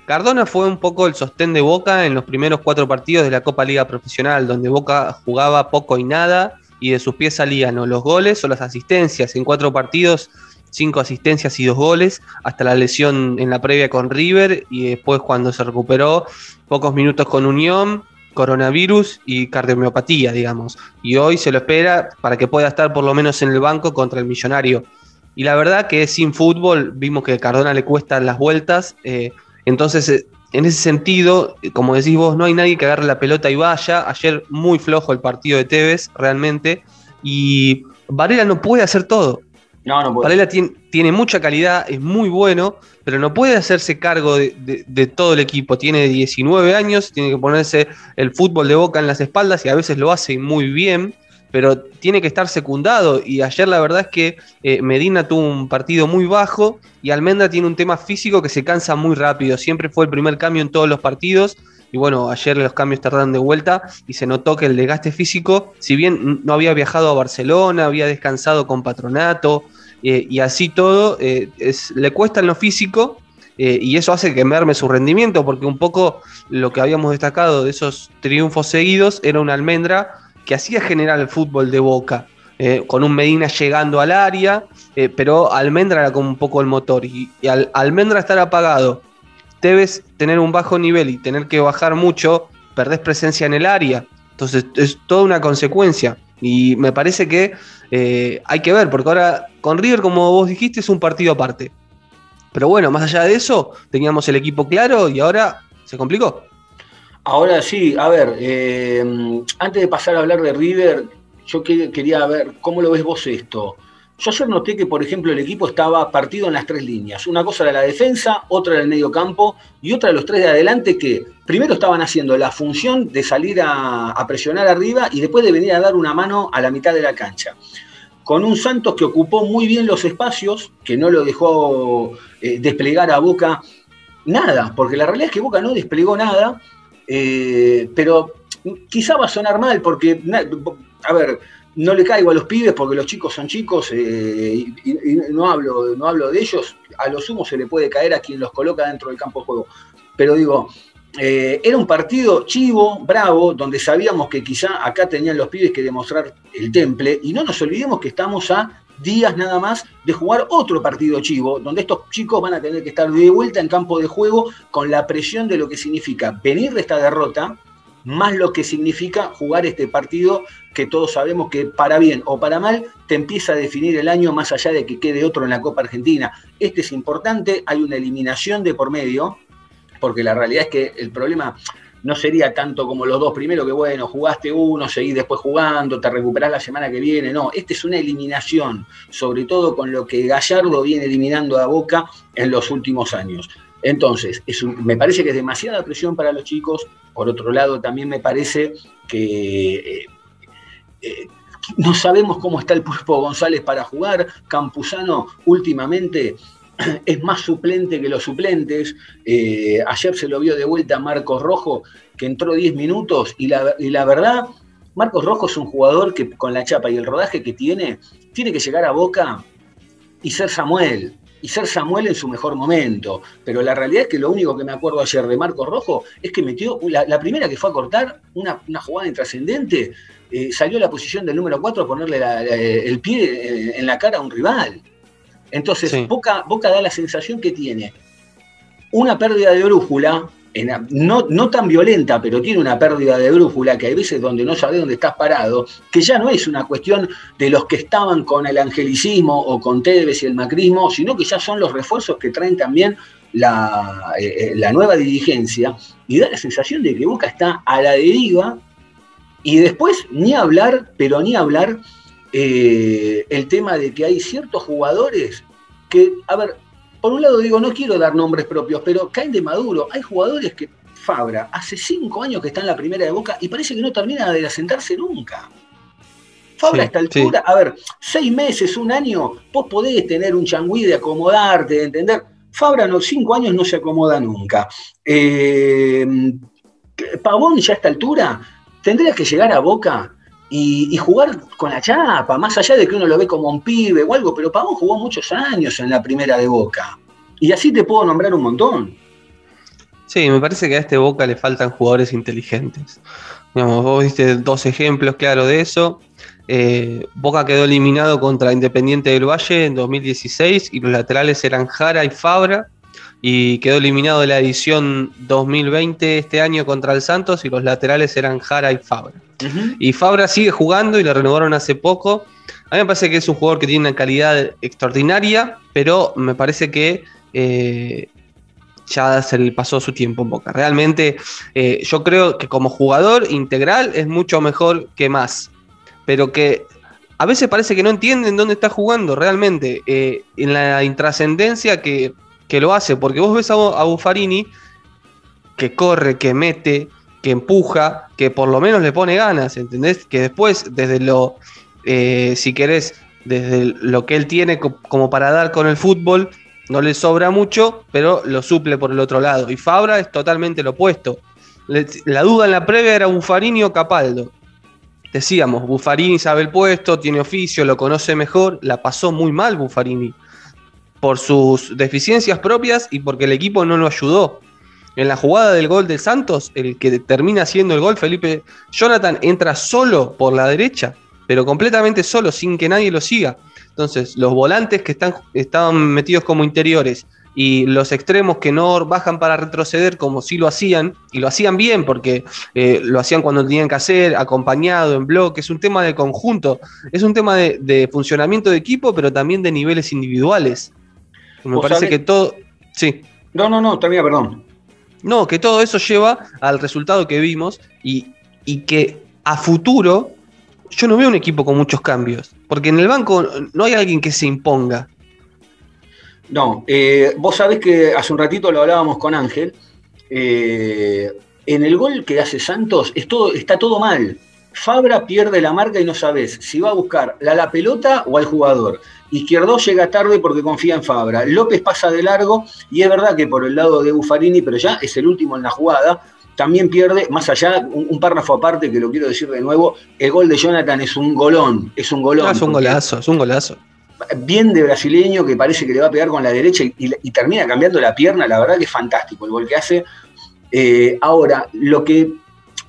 Cardona fue un poco el sostén de Boca en los primeros cuatro partidos de la Copa Liga Profesional, donde Boca jugaba poco y nada, y de sus pies salían o los goles o las asistencias. En cuatro partidos cinco asistencias y dos goles, hasta la lesión en la previa con River y después cuando se recuperó, pocos minutos con Unión, coronavirus y cardiomiopatía, digamos. Y hoy se lo espera para que pueda estar por lo menos en el banco contra el millonario. Y la verdad que sin fútbol vimos que Cardona le cuestan las vueltas, eh, entonces eh, en ese sentido, eh, como decís vos, no hay nadie que agarre la pelota y vaya. Ayer muy flojo el partido de Tevez, realmente. Y Varela no puede hacer todo. No, no puede. Varela tiene, tiene mucha calidad, es muy bueno, pero no puede hacerse cargo de, de- de todo el equipo. Tiene 19 años, tiene que ponerse el fútbol de boca en las espaldas y a veces lo hace muy bien, pero tiene que estar secundado. Y ayer la verdad es que eh, Medina tuvo un partido muy bajo y Almendra tiene un tema físico que se cansa muy rápido. Siempre fue el primer cambio en todos los partidos. Y bueno, ayer los cambios tardaron de vuelta y se notó que el desgaste físico, si bien no había viajado a Barcelona, había descansado con Patronato, eh, y así todo, eh, es- le cuesta en lo físico y eso hace que merme su rendimiento, porque un poco lo que habíamos destacado de esos triunfos seguidos era una almendra que hacía generar el fútbol de boca, eh, con un Medina llegando al área, eh, pero Almendra era como un poco el motor, y, al Almendra estar apagado, debes tener un bajo nivel y tener que bajar mucho, perdés presencia en el área, entonces es toda una consecuencia. Y me parece que eh, hay que ver, porque ahora con River, como vos dijiste, es un partido aparte. Pero bueno, más allá de eso, teníamos el equipo claro y ahora se complicó. Ahora sí, a ver, eh, antes de pasar a hablar de River, yo que- quería ver cómo lo ves vos esto. Yo ayer noté que, por ejemplo, el equipo estaba partido en las tres líneas. Una cosa era la defensa, otra era el medio campo y otra los tres de adelante que primero estaban haciendo la función de salir a, a presionar arriba y después de venir a dar una mano a la mitad de la cancha. Con un Santos que ocupó muy bien los espacios, que no lo dejó eh, desplegar a Boca nada, porque la realidad es que Boca no desplegó nada, eh, pero quizá va a sonar mal, porque, a ver, no le caigo a los pibes porque los chicos son chicos eh, y no, hablo, no hablo de ellos, a lo sumo se le puede caer a quien los coloca dentro del campo de juego. Pero digo, eh, era un partido chivo, bravo, donde sabíamos que quizá acá tenían los pibes que demostrar el temple, y no nos olvidemos que estamos a días nada más de jugar otro partido chivo, donde estos chicos van a tener que estar de vuelta en campo de juego con la presión de lo que significa venir de esta derrota, más lo que significa jugar este partido que todos sabemos que para bien o para mal te empieza a definir el año más allá de que quede otro en la Copa Argentina. Este es importante, hay una eliminación de por medio, porque la realidad es que el problema no sería tanto como los dos primeros, que bueno, jugaste uno, seguís después jugando, te recuperás la semana que viene. No, este es una eliminación, sobre todo con lo que Gallardo viene eliminando a Boca en los últimos años. Entonces, es me parece que es demasiada presión para los chicos. Por otro lado, también me parece que eh, eh, no sabemos cómo está el Pulpo González para jugar. Campuzano últimamente es más suplente que los suplentes. Eh, ayer se lo vio de vuelta Marcos Rojo, que entró 10 minutos, y la, y la verdad, Marcos Rojo es un jugador que con la chapa y el rodaje que tiene, tiene que llegar a Boca y ser Samuel. Y ser Samuel en su mejor momento. Pero la realidad es que lo único que me acuerdo ayer de Marcos Rojo es que metió la, la primera que fue a cortar, una, una jugada intrascendente, eh, salió a la posición del número 4 a ponerle el pie eh, en la cara a un rival. Entonces, Sí. Boca, Boca da la sensación que tiene una pérdida de brújula, en- no, no tan violenta, pero tiene una pérdida de brújula que hay veces donde no sabes dónde estás parado, que ya no es una cuestión de los que estaban con el angelicismo o con Tevez y el macrismo, sino que ya son los refuerzos que traen también la, eh, la nueva dirigencia y da la sensación de que Boca está a la deriva y después ni hablar, pero ni hablar eh, el tema de que hay ciertos jugadores que, a ver, por un lado digo, no quiero dar nombres propios, pero caen de maduro. Hay jugadores que, Fabra, hace cinco años que está en la primera de Boca y parece que no termina de asentarse nunca. Fabra Sí, a esta altura, a ver, seis meses, un año, vos podés tener un changüí de acomodarte, de entender. Fabra no, cinco años no se acomoda nunca. Eh, Pavón ya a esta altura tendría que llegar a Boca y, jugar con la chapa, más allá de que uno lo ve como un pibe o algo, pero Pavón jugó muchos años en la primera de Boca. Y así te puedo nombrar un montón. Sí, me parece que a este Boca le faltan jugadores inteligentes. Digamos, vos viste dos ejemplos claros de eso. Eh, Boca quedó eliminado contra Independiente del Valle en 2016 y los laterales eran Jara y Fabra. Y quedó eliminado de la edición 2020 este año contra el Santos y los laterales eran Jara y Fabra. Y Fabra sigue jugando y lo renovaron hace poco. A mí me parece que es un jugador que tiene una calidad extraordinaria, pero me parece que eh, ya se le pasó su tiempo en Boca. Realmente eh, yo creo que como jugador integral es mucho mejor que más, pero que a veces parece que no entienden dónde está jugando realmente, eh, en la intrascendencia que, que lo hace, porque vos ves a, Buffarini que corre, que mete, que empuja, que por lo menos le pone ganas, ¿entendés? Que después, desde lo, eh, si querés, desde lo que él tiene co- como para dar con el fútbol, no le sobra mucho, pero lo suple por el otro lado. Y Fabra es totalmente lo opuesto. La duda en la previa era Buffarini o Capaldo. Decíamos, Buffarini sabe el puesto, tiene oficio, lo conoce mejor, la pasó muy mal Buffarini por sus deficiencias propias y porque el equipo no lo ayudó. En la jugada del gol de Santos, el que termina haciendo el gol, Felipe Jonathan entra solo por la derecha, pero completamente solo, sin que nadie lo siga. Entonces, los volantes que están, estaban metidos como interiores y los extremos que no bajan para retroceder como sí lo hacían, y lo hacían bien porque eh, lo hacían cuando tenían que hacer, acompañado, en bloque, es un tema de conjunto, es un tema de funcionamiento de equipo, pero también de niveles individuales. Me parece sabés- que todo... Sí. No, no, no, termina, perdón. No, que todo eso lleva al resultado que vimos y, y que a futuro yo no veo un equipo con muchos cambios. Porque en el banco no hay alguien que se imponga. No, eh, vos sabés que hace un ratito lo hablábamos con Ángel. eh, en el gol que hace Santos es todo, está todo mal. Fabra pierde la marca y no sabes si va a buscar la, la pelota o al jugador. Izquierdo llega tarde porque confía en Fabra. López pasa de largo y es verdad que por el lado de Buffarini, pero ya es el último en la jugada, también pierde, más allá, un, un párrafo aparte que lo quiero decir de nuevo, el gol de Jonathan es un golón, es un golón. No, es un golazo, es un golazo. bien de brasileño que parece que le va a pegar con la derecha y, y- y termina cambiando la pierna, la verdad que es fantástico el gol que hace. Eh, ahora, lo que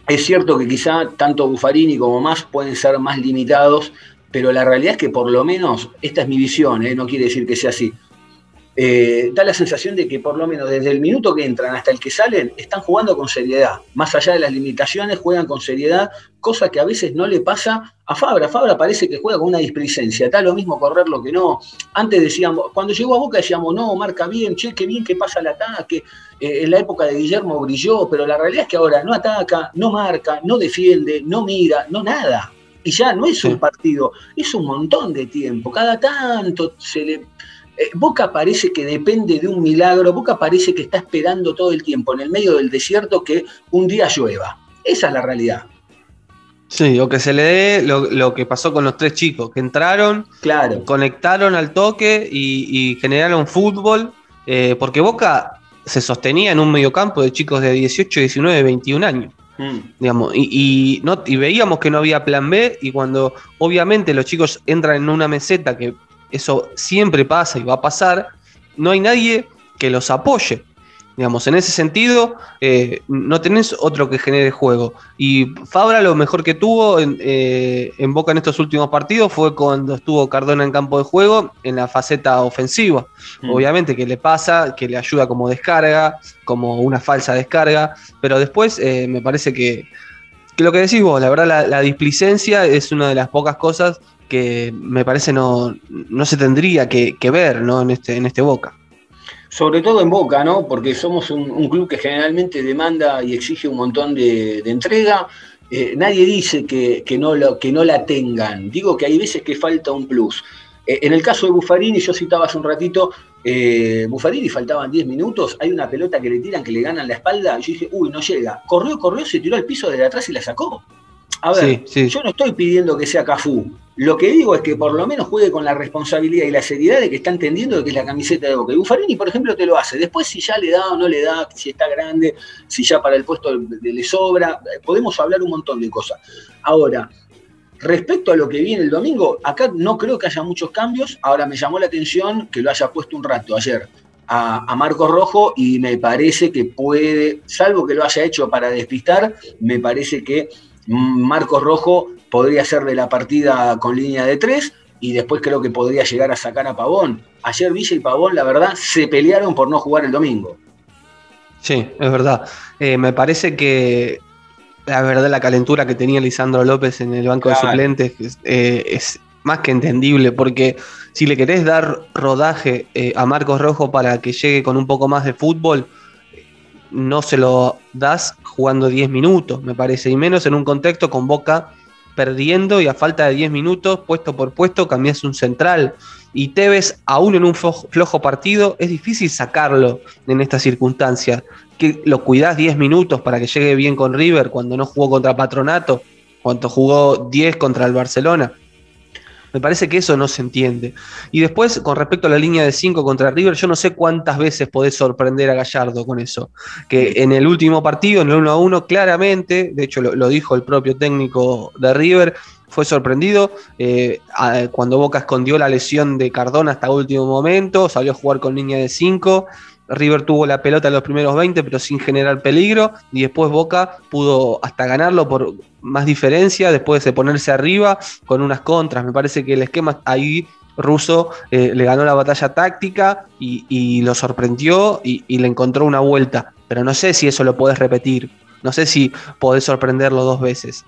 es cierto que quizá tanto Buffarini como más pueden ser más limitados, pero la realidad es que por lo menos, esta es mi visión, eh, no quiere decir que sea así, eh, da la sensación de que por lo menos desde el minuto que entran hasta el que salen, están jugando con seriedad. Más allá de las limitaciones, juegan con seriedad, cosa que a veces no le pasa a Fabra. Fabra parece que juega con una displicencia, está lo mismo correr lo que no. Antes decíamos, cuando llegó a Boca decíamos, no, marca bien, che, qué bien que pasa el ataque. Eh, en la época de Guillermo brilló, pero la realidad es que ahora no ataca, no marca, no defiende, no mira, no nada. Y ya no es un partido, es un montón de tiempo. Cada tanto se le eh, Boca parece que depende de un milagro, Boca parece que está esperando todo el tiempo en el medio del desierto que un día llueva. Esa es la realidad. Sí, o que se le dé lo, lo que pasó con los tres chicos, que entraron, Claro. conectaron al toque y, y generaron fútbol, eh, porque Boca se sostenía en un mediocampo de chicos de 18, 19, 21 años. Mm. digamos, y, y no, y veíamos que no había plan B y cuando obviamente los chicos entran en una meseta, que eso siempre pasa y va a pasar, no hay nadie que los apoye. Digamos, en ese sentido, eh, no tenés otro que genere juego. Y Fabra lo mejor que tuvo en, eh, en Boca en estos últimos partidos fue cuando estuvo Cardona en campo de juego en la faceta ofensiva. Mm. Obviamente que le pasa, que le ayuda como descarga, como una falsa descarga, pero después eh, me parece que, que lo que decís vos, la verdad la, la displicencia es una de las pocas cosas que me parece no, no se tendría que, que ver ¿no? en, este, en este Boca. Sobre todo en Boca, ¿no? Porque somos un, un club que generalmente demanda y exige un montón de, de entrega. Eh, nadie dice que, que no lo, que no la tengan. Digo que hay veces que falta un plus. Eh, en el caso de Buffarini, yo citaba hace un ratito, eh, Buffarini faltaban 10 minutos, hay una pelota que le tiran, que le ganan la espalda, y yo dije, uy, no llega. Corrió, corrió, se tiró al piso de atrás y la sacó. A ver, Sí, sí. yo no estoy pidiendo que sea Cafú. Lo que digo es que por lo menos juegue con la responsabilidad y la seriedad de que está entendiendo de que es la camiseta de Boca. Y Buffarini, por ejemplo, te lo hace. Después, si ya le da o no le da, si está grande, si ya para el puesto le sobra, eh, podemos hablar un montón de cosas. Ahora, respecto a lo que viene el domingo, acá no creo que haya muchos cambios. Ahora, me llamó la atención que lo haya puesto un rato ayer a, a Marcos Rojo y me parece que puede, salvo que lo haya hecho para despistar, me parece que Marcos Rojo podría ser de la partida con línea de tres y después creo que podría llegar a sacar a Pavón. Ayer Villa y Pavón, la verdad, se pelearon por no jugar el domingo. Sí, es verdad. Eh, me parece que la verdad la calentura que tenía Lisandro López en el banco de suplentes es, eh, es más que entendible, porque si le querés dar rodaje eh, a Marcos Rojo para que llegue con un poco más de fútbol, no se lo das jugando 10 minutos, me parece, y menos en un contexto con Boca perdiendo y a falta de 10 minutos, puesto por puesto, cambias un central. Y Tevez, aún en un flo- flojo partido, es difícil sacarlo en estas circunstancias. Que lo cuidás 10 minutos para que llegue bien con River cuando no jugó contra Patronato, cuando jugó 10 contra el Barcelona. Me parece que eso no se entiende. Y después, con respecto a la línea de 5 contra River, yo no sé cuántas veces podés sorprender a Gallardo con eso. Que en el último partido, en el 1 a 1, claramente, de hecho lo, dijo el propio técnico de River, fue sorprendido eh, cuando Boca escondió la lesión de Cardona hasta último momento, salió a jugar con línea de 5. River tuvo la pelota en los primeros 20, pero sin generar peligro. Y después Boca pudo hasta ganarlo por más diferencia, después de ponerse arriba con unas contras. Me parece que el esquema ahí ruso eh, le ganó la batalla táctica y, lo sorprendió y, y le encontró una vuelta. Pero no sé si eso lo podés repetir. No sé si podés sorprenderlo dos veces.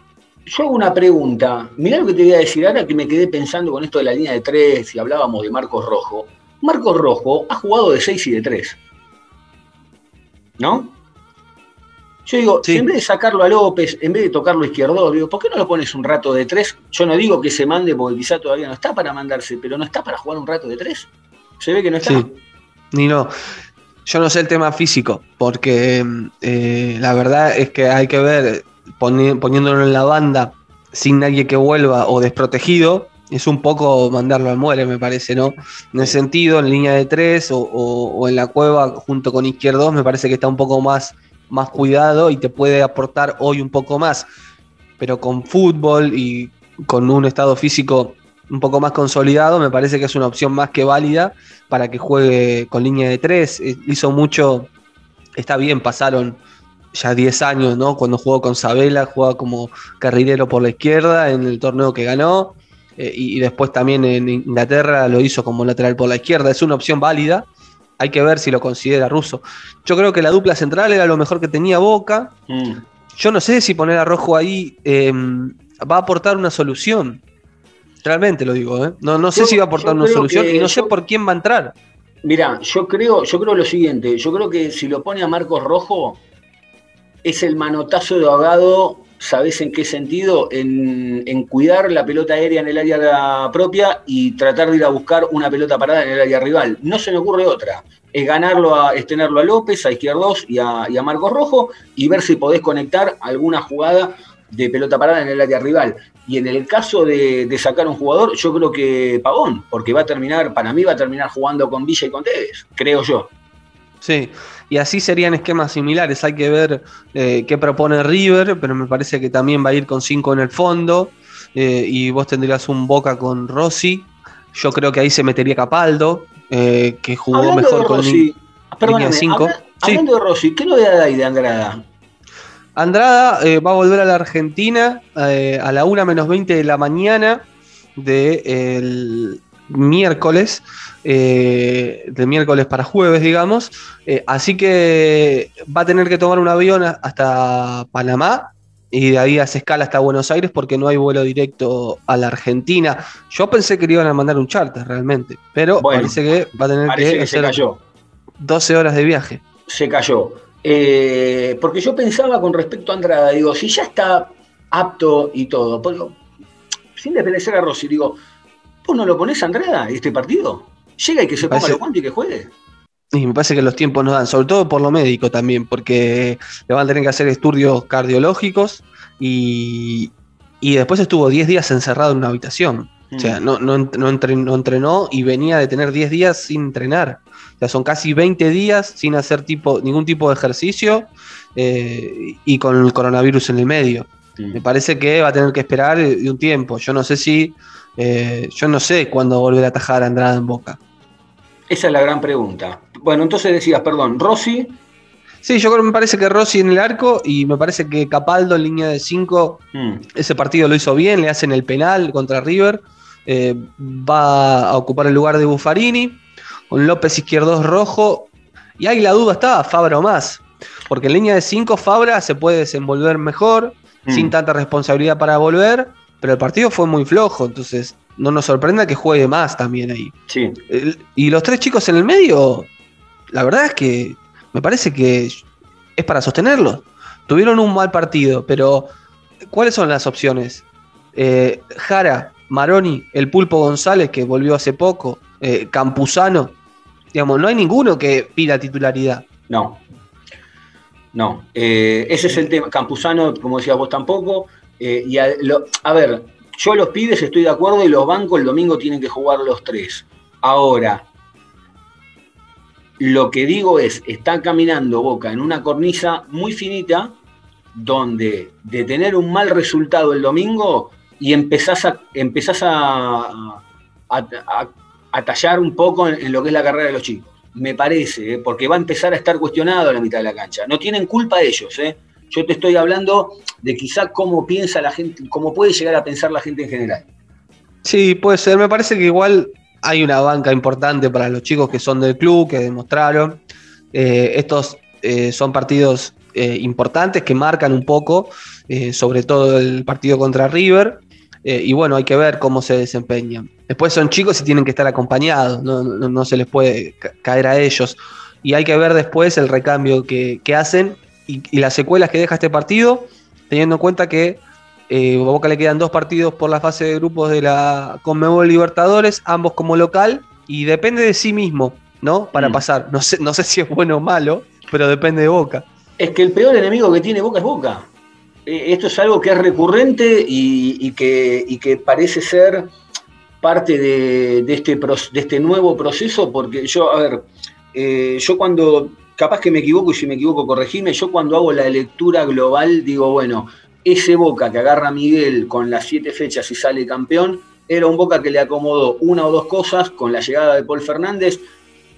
Yo hago una pregunta. Mirá lo que te voy a decir ahora que me quedé pensando con esto de la línea de tres y hablábamos de Marcos Rojo. Marcos Rojo ha jugado de 6 y de 3. ¿No? Yo digo, Sí. si en vez de sacarlo a López, en vez de tocarlo izquierdo, digo, ¿por qué no lo pones un rato de 3? Yo no digo que se mande porque quizá todavía no está para mandarse, pero no está para jugar un rato de 3. Se ve que no está. Sí. Ni no. Yo no sé el tema físico, porque eh, la verdad es que hay que ver, poni- poniéndolo en la banda sin nadie que vuelva o desprotegido, es un poco mandarlo al muere, me parece, ¿no? En ese sentido, en línea de tres o, o- o en la cueva junto con izquierdos, me parece que está un poco más, más cuidado y te puede aportar hoy un poco más. Pero con fútbol y con un estado físico un poco más consolidado, me parece que es una opción más que válida para que juegue con línea de tres. Eh, Hizo mucho, está bien, pasaron ya 10 años, ¿no? Cuando jugó con Sabela, jugaba como carrilero por la izquierda en el torneo que ganó. Eh, y, después también en Inglaterra lo hizo como lateral por la izquierda. Es una opción válida. Hay que ver si lo considera ruso. Yo creo que la dupla central era lo mejor que tenía Boca. Mm. Yo no sé si poner a Rojo ahí eh, va a aportar una solución. Realmente lo digo, ¿eh? No, no sé Yo- si va a aportar una solución y no sé por quién va a entrar. Mirá, yo creo, yo creo lo siguiente, yo creo que si lo pone a Marcos Rojo, es el manotazo de ahogado, ¿sabés en qué sentido? En, en cuidar la pelota aérea en el área propia y tratar de ir a buscar una pelota parada en el área rival. No se me ocurre otra. Es ganarlo a, es tenerlo a López, a Izquierdos y a, y a Marcos Rojo y ver si podés conectar alguna jugada de pelota parada en el área rival. Y en el caso de, de sacar un jugador, yo creo que Pavón, porque va a terminar, para mí va a terminar jugando con Villa y con Tevez, creo yo. Sí, y así serían esquemas similares. Hay que ver eh, qué propone River, pero me parece que también va a ir con 5 en el fondo. eh, y vos tendrías un Boca con Rossi. Yo creo que ahí se metería Capaldo, eh, que jugó Hablando mejor con Rossi, línea cinco. habla- Sí. hablando de Rossi, ¿qué novedad hay de Andrada? Andrada eh, va a volver a la Argentina a la 1 menos 20 de la mañana del miércoles, eh, de miércoles para jueves, digamos. Eh, así que va a tener que tomar un avión hasta Panamá y de ahí hace escala hasta Buenos Aires porque no hay vuelo directo a la Argentina. Yo pensé que le iban a mandar un charter realmente, pero Bueno, parece que va a tener que que se hacer cayó. 12 horas de viaje. Se cayó. Eh, porque yo pensaba con respecto a Andrada, digo, si ya está apto y todo, pues, sin desmerecer a Rossi, digo, ¿vos no lo ponés a Andrada este partido? Llega y que se ponga los guantes y que juegue. Y me parece que los tiempos no dan, sobre todo por lo médico también, porque le van a tener que hacer estudios cardiológicos y, y después estuvo 10 días encerrado en una habitación. O sea, Mm. no, no, no entren- no entrenó y venía de tener 10 días sin entrenar. O sea, son casi 20 días sin hacer tipo, ningún tipo de ejercicio eh, y con el coronavirus en el medio. Mm. Me parece que va a tener que esperar un tiempo. Yo no sé si, eh, yo no sé cuándo volver a atajar a Andrada en Boca. Esa es la gran pregunta. Bueno, entonces decías, perdón, Rossi, Sí, yo creo que me parece que Rossi en el arco y me parece que Capaldo en línea de 5 mm, Ese partido lo hizo bien, le hacen el penal contra River. eh, va a ocupar el lugar de Buffarini. Con López Izquierdos rojo. Y ahí la duda estaba, Fabra o más. Porque en línea de 5 Fabra se puede desenvolver mejor, Mm. sin tanta responsabilidad para volver. Pero el partido fue muy flojo, entonces no nos sorprenda que juegue más también ahí. sí, El- y los tres chicos en el medio, la verdad es que me parece que es para sostenerlos. Tuvieron un mal partido, pero ¿cuáles son las opciones? Eh, Jara, Maroni, el Pulpo González, que volvió hace poco, eh, Campuzano. Digamos, no hay ninguno que pida titularidad. no. No, eh, ese es el tema. Campuzano, como decías vos, tampoco. Y a, lo- a ver, yo los pibes estoy de acuerdo y los bancos el domingo tienen que jugar los tres. Ahora, lo que digo es, está caminando Boca en una cornisa muy finita, donde de tener un mal resultado el domingo y empezás a, empezás a, tallar un poco en, en lo que es la carrera de los chicos. Me parece, ¿eh? porque va a empezar a estar cuestionado a la mitad de la cancha. No tienen culpa ellos, ¿eh? Yo te estoy hablando de quizá cómo piensa la gente, cómo puede llegar a pensar la gente en general. Sí, puede ser. Me parece que igual hay una banca importante para los chicos que son del club, que demostraron. Eh, estos eh, son partidos eh, importantes que marcan un poco, sobre todo el partido contra River. Y bueno, hay que ver cómo se desempeñan. Después son chicos y tienen que estar acompañados, no, se les puede ca- caer a ellos. Y hay que ver después el recambio que hacen y, y las secuelas que deja este partido, teniendo en cuenta que eh, a Boca le quedan dos partidos por la fase de grupos de la Conmebol Libertadores, ambos como local, y depende de sí mismo, ¿no? Para Mm. pasar. No sé, no sé si es bueno o malo, pero depende de Boca. Es que el peor enemigo que tiene Boca es Boca. Eh, Esto es algo que es recurrente y, y que, y que parece ser parte de, de este, de este nuevo proceso, porque yo, a ver, eh, yo cuando, capaz que me equivoco y si me equivoco corregime, yo cuando hago la lectura global digo, bueno, ese Boca que agarra Miguel con las siete fechas y sale campeón, era un Boca que le acomodó una o dos cosas con la llegada de Paul Fernández,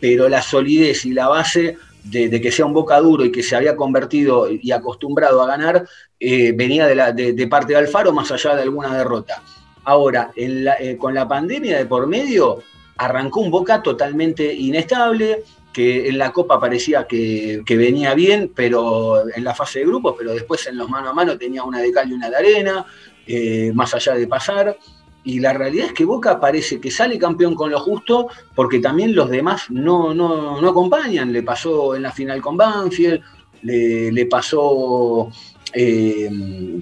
pero la solidez y la base de, que sea un Boca duro y que se había convertido y acostumbrado a ganar, eh, venía de, la, de, parte de Alfaro más allá de alguna derrota. Ahora, eh, con la pandemia de por medio, arrancó un Boca totalmente inestable, que en la Copa parecía que, venía bien, pero en la fase de grupos, pero después en los mano a mano tenía una de cal y una de arena, eh, más allá de pasar. Y la realidad es que Boca parece que sale campeón con lo justo, porque también los demás no, no, no acompañan. Le pasó en la final con Banfield, le, pasó, eh,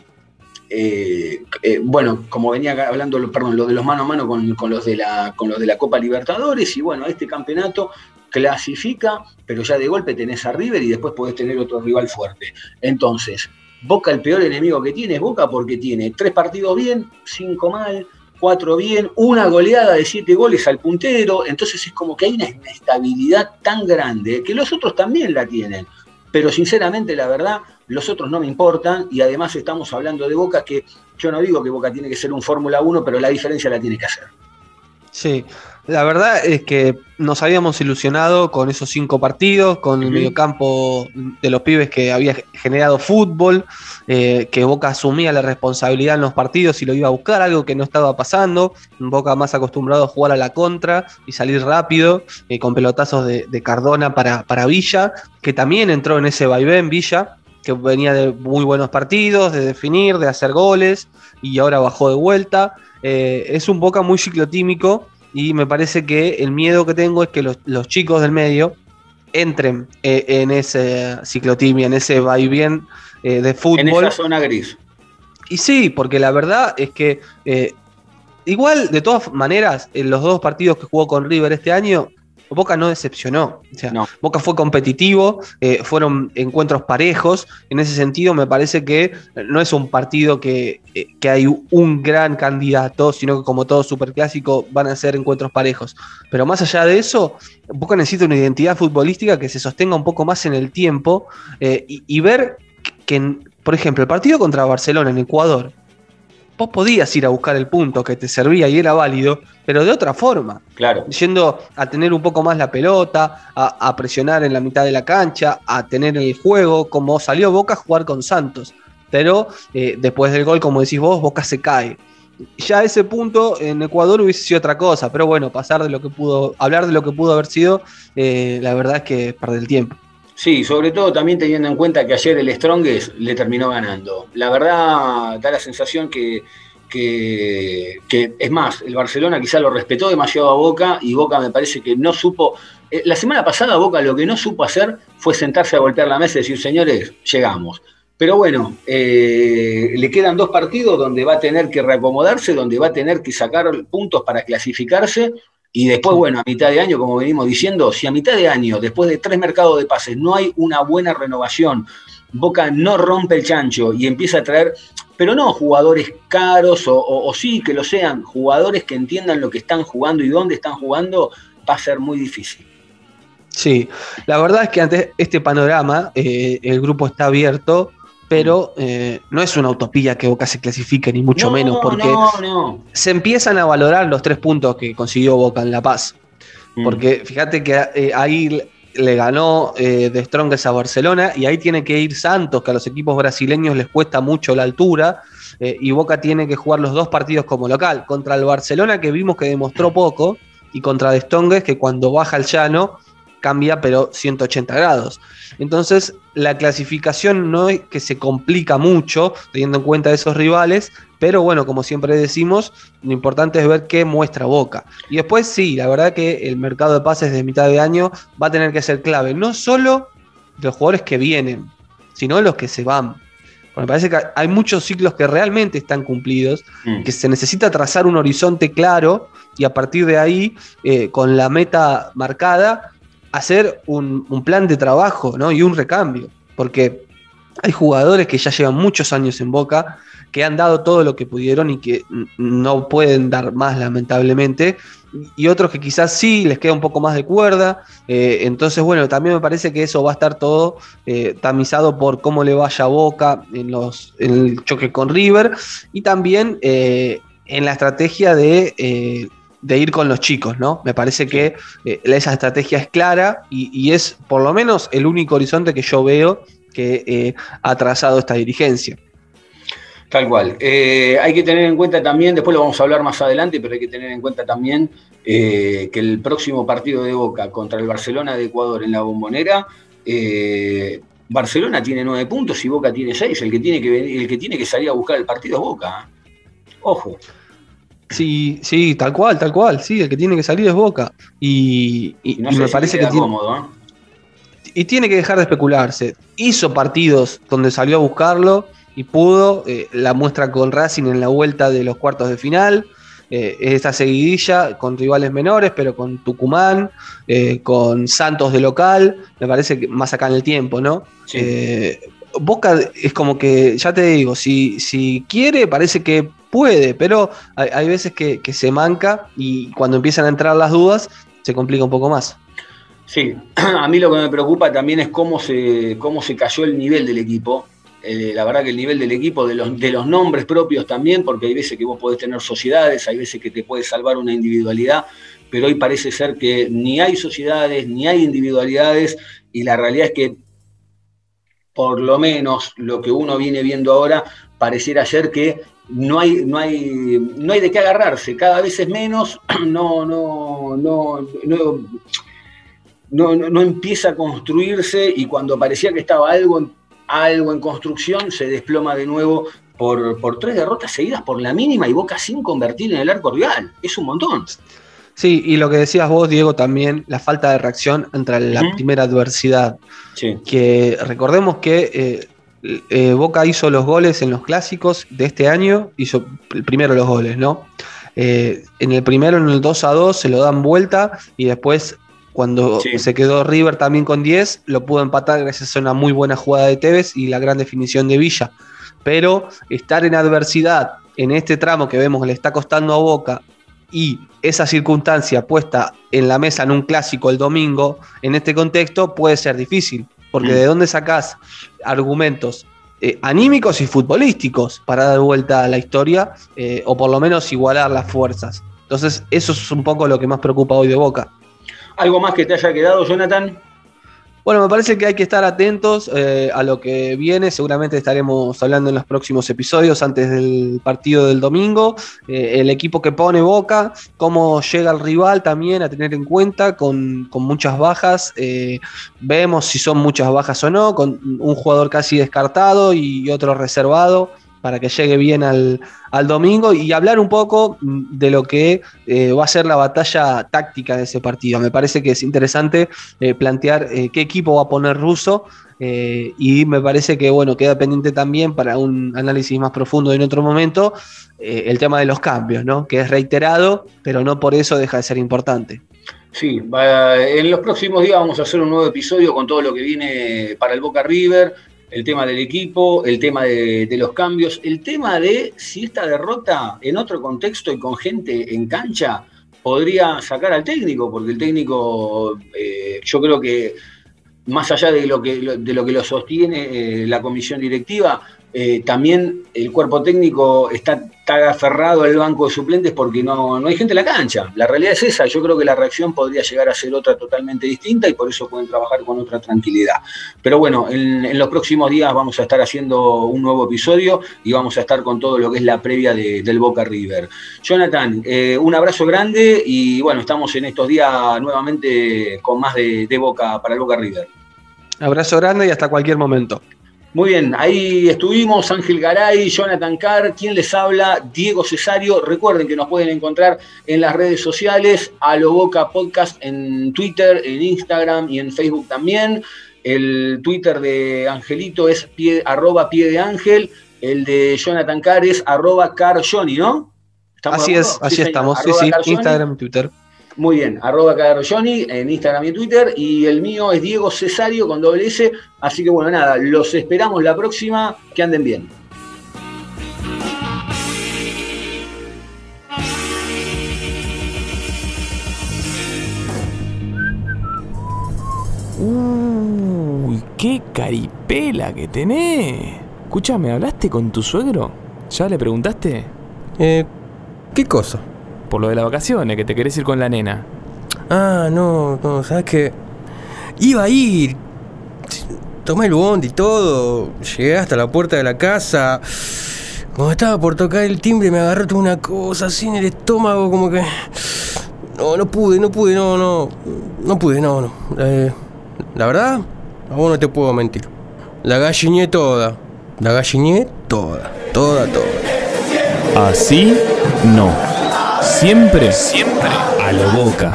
eh, eh, bueno, como venía hablando, perdón, lo de los mano a mano con los de la, con los de la Copa Libertadores, y bueno, este campeonato clasifica, pero ya de golpe tenés a River y después podés tener otro rival fuerte. Entonces, Boca el peor enemigo que tiene es Boca porque tiene tres partidos bien, cinco mal, cuatro bien, una goleada de siete goles al puntero, entonces es como que hay una inestabilidad tan grande que los otros también la tienen. Pero sinceramente, la verdad, los otros no me importan y además estamos hablando de Boca que yo no digo que Boca tiene que ser un Fórmula 1, pero la diferencia la tiene que hacer. Sí, la verdad es que nos habíamos ilusionado con esos cinco partidos, con el mediocampo de los pibes que había generado fútbol, eh, que Boca asumía la responsabilidad en los partidos y lo iba a buscar, algo que no estaba pasando. Boca más acostumbrado a jugar a la contra y salir rápido, eh, con pelotazos de, de Cardona para, para Villa, que también entró en ese vaivén Villa, que venía de muy buenos partidos, de definir, de hacer goles, y ahora bajó de vuelta. Eh, es un Boca muy ciclotímico y me parece que el miedo que tengo es que los, los chicos del medio entren eh, en ese ciclotimia, en ese vaivén eh, de En fútbol. esa zona gris. Y sí, porque la verdad es que eh, igual, de todas maneras, en los dos partidos que jugó con River este año, Boca no decepcionó. O sea, No. Boca fue competitivo, eh, fueron encuentros parejos. En ese sentido, me parece que no es un partido que, eh, que hay un gran candidato, sino que como todo superclásico van a ser encuentros parejos. Pero más allá de eso, Boca necesita una identidad futbolística que se sostenga un poco más en el tiempo eh, y, y ver que, por ejemplo, el partido contra Barcelona en Ecuador, vos podías ir a buscar el punto que te servía y era válido, pero de otra forma Claro. yendo a tener un poco más la pelota, a, a presionar en la mitad de la cancha, a tener el juego, como salió Boca a jugar con Santos. Pero eh, después del gol, como decís vos, Boca se cae. Ya a ese punto en Ecuador hubiese sido otra cosa, pero bueno, pasar de lo que pudo, hablar de lo que pudo haber sido, eh, la verdad es que perder el tiempo. Sí, sobre todo también teniendo en cuenta que ayer el Strongest le terminó ganando. La verdad da la sensación que, que, es más, el Barcelona quizá lo respetó demasiado a Boca y Boca me parece que no supo. eh, La semana pasada Boca lo que no supo hacer fue sentarse a golpear la mesa y decir, señores, llegamos. Pero bueno, eh, le quedan dos partidos donde va a tener que reacomodarse, donde va a tener que sacar puntos para clasificarse y después, bueno, a mitad de año, como venimos diciendo, si a mitad de año, después de tres mercados de pases, no hay una buena renovación, Boca no rompe el chancho y empieza a traer, pero no jugadores caros o, o- o sí que lo sean, jugadores que entiendan lo que están jugando y dónde están jugando, va a ser muy difícil. Sí, la verdad es que ante este panorama eh, el grupo está abierto, pero eh, no es una utopía que Boca se clasifique, ni mucho No, menos, porque No, no. se empiezan a valorar los tres puntos que consiguió Boca en La Paz. Mm. Porque fíjate que eh, ahí le ganó eh, de Strongest a Barcelona y ahí tiene que ir Santos, que a los equipos brasileños les cuesta mucho la altura. eh, y Boca tiene que jugar los dos partidos como local. Contra el Barcelona, que vimos que demostró poco, y contra de Strongest, que cuando baja al llano cambia, pero 180 grados. Entonces, la clasificación no es que se complica mucho, teniendo en cuenta esos rivales, pero bueno, como siempre decimos, lo importante es ver qué muestra Boca. Y después sí, la verdad que el mercado de pases de mitad de año va a tener que ser clave, no solo los jugadores que vienen, sino de los que se van. Porque me parece que hay muchos ciclos que realmente están cumplidos, Mm. que se necesita trazar un horizonte claro y a partir de ahí, eh, con la meta marcada, hacer un, plan de trabajo ¿no? y un recambio. Porque hay jugadores que ya llevan muchos años en Boca, que han dado todo lo que pudieron y que no pueden dar más, lamentablemente. Y otros que quizás sí les queda un poco más de cuerda. Eh, entonces, bueno, también me parece que eso va a estar todo eh, tamizado por cómo le vaya a Boca en, los, el choque con River y también eh, en la estrategia de, de ir con los chicos, ¿no? Me parece que eh, esa estrategia es clara y, y es por lo menos el único horizonte que yo veo que eh, ha trazado esta dirigencia. Tal cual. Eh, hay que tener en cuenta también, después lo vamos a hablar más adelante, pero hay que tener en cuenta también que el próximo partido de Boca contra el Barcelona de Ecuador en la bombonera, Barcelona tiene nueve puntos y Boca tiene seis. El que tiene que, el que, tiene que salir a buscar el partido es Boca. Ojo. Sí, sí, tal cual, tal cual, sí, el que tiene que salir es Boca. Y, y- Y no y sé me parece que tiene, cómodo. ¿eh? y tiene que dejar de especularse. Hizo partidos donde salió a buscarlo y pudo. eh, la muestra con Racing en la vuelta de los cuartos de final. eh, esta seguidilla con rivales menores, pero con Tucumán, eh, con Santos de local. Me parece que más acá en el tiempo, ¿no? Sí. Boca es como que, ya te digo, si, si quiere, parece que puede, pero hay, veces que, que se manca y cuando empiezan a entrar las dudas, se complica un poco más. Sí, a mí lo que me preocupa también es cómo se, cómo se cayó el nivel del equipo. Eh, la verdad que el nivel del equipo, de los, de los nombres propios también, porque hay veces que vos podés tener sociedades, hay veces que te puede salvar una individualidad, pero hoy parece ser que ni hay sociedades, ni hay individualidades, y la realidad es que por lo menos lo que uno viene viendo ahora pareciera ser que no hay, no hay, no hay de qué agarrarse, cada vez es menos, no, no, no, no no, no, empieza a construirse y cuando parecía que estaba algo en, algo en construcción, se desploma de nuevo por, por tres derrotas seguidas por la mínima y Boca sin convertir en el arco rival. Es un montón. Sí, y lo que decías vos, Diego, también, la falta de reacción ante la primera adversidad. Sí. Que recordemos que eh, eh, Boca hizo los goles en los clásicos de este año, hizo el primero los goles, ¿no? Eh, en el primero, en el 2 a 2, se lo dan vuelta y después Cuando Sí. se quedó River también con 10, lo pudo empatar gracias a una muy buena jugada de Tevez y la gran definición de Villa. Pero estar en adversidad en este tramo que vemos que le está costando a Boca y esa circunstancia puesta en la mesa en un clásico el domingo, en este contexto puede ser difícil. Porque Mm. de dónde sacás argumentos eh, anímicos y futbolísticos para dar vuelta a la historia eh, o por lo menos igualar las fuerzas. Entonces, eso es un poco lo que más preocupa hoy de Boca. ¿Algo más que te haya quedado, Jonathan? Bueno, me parece que hay que estar atentos eh, a lo que viene. Seguramente estaremos hablando en los próximos episodios antes del partido del domingo. Eh, el equipo que pone Boca, cómo llega el rival también a tener en cuenta con, con muchas bajas. Eh, vemos si son muchas bajas o no, con un jugador casi descartado y otro reservado para que llegue bien al, al domingo y hablar un poco mm, de lo que eh, va a ser la batalla táctica de ese partido. Me parece que es interesante eh, plantear eh, qué equipo va a poner ruso y me parece que bueno queda pendiente también para un análisis más profundo en otro momento el tema de los cambios, ¿no? que es reiterado, pero no por eso deja de ser importante. Sí, en los próximos días vamos a hacer un nuevo episodio con todo lo que viene para el Boca River, el tema del equipo, el tema de, los cambios, el tema de si esta derrota en otro contexto y con gente en cancha podría sacar al técnico, porque el técnico eh, yo creo que más allá de lo que, de lo, que lo sostiene eh, la comisión directiva, eh, también el cuerpo técnico está, aferrado al banco de suplentes porque no, no hay gente en la cancha. La realidad es esa. Yo creo que la reacción podría llegar a ser otra totalmente distinta y por eso pueden trabajar con otra tranquilidad. Pero bueno, en, en los próximos días vamos a estar haciendo un nuevo episodio y vamos a estar con todo lo que es la previa de- del Boca River. Jonathan, eh, un abrazo grande y bueno, estamos en estos días nuevamente con más de, de Boca para el Boca River. Abrazo grande y hasta cualquier momento. Muy bien, ahí estuvimos, Ángel Garay, Jonathan Carr, quien les habla, Diego Cesario. Recuerden que nos pueden encontrar en las redes sociales, a lo Boca Podcast en Twitter, en Instagram y en Facebook también. El Twitter de Angelito es pie, arroba pie de ángel, el de Jonathan Carr es arroba Car Johnny, ¿no? ¿Estamos Así es, así Sí, estamos. Sí, sí. Instagram, Twitter. Muy bien, arroba Johnny en Instagram y Twitter. Y el mío es Diego Cesario con doble S. Así que bueno, nada, los esperamos la próxima. Que anden bien. Uy, qué caripela que tenés. Escúchame, ¿hablaste con tu suegro? ¿Ya le preguntaste? Eh, ¿qué cosa? Por lo de las vacaciones, que te querés ir con la nena. Ah, no, no, ¿sabes qué? Iba a ir. Tomé el bondi y todo. Llegué hasta la puerta de la casa. Cuando estaba por tocar el timbre me agarró toda una cosa así en el estómago, como que... No, no pude, no pude, no, no. No pude, no, no. Eh, la verdad, a vos no te puedo mentir. La galliné toda. La galliné toda. Toda, toda. Así no. Siempre, siempre a lo boca.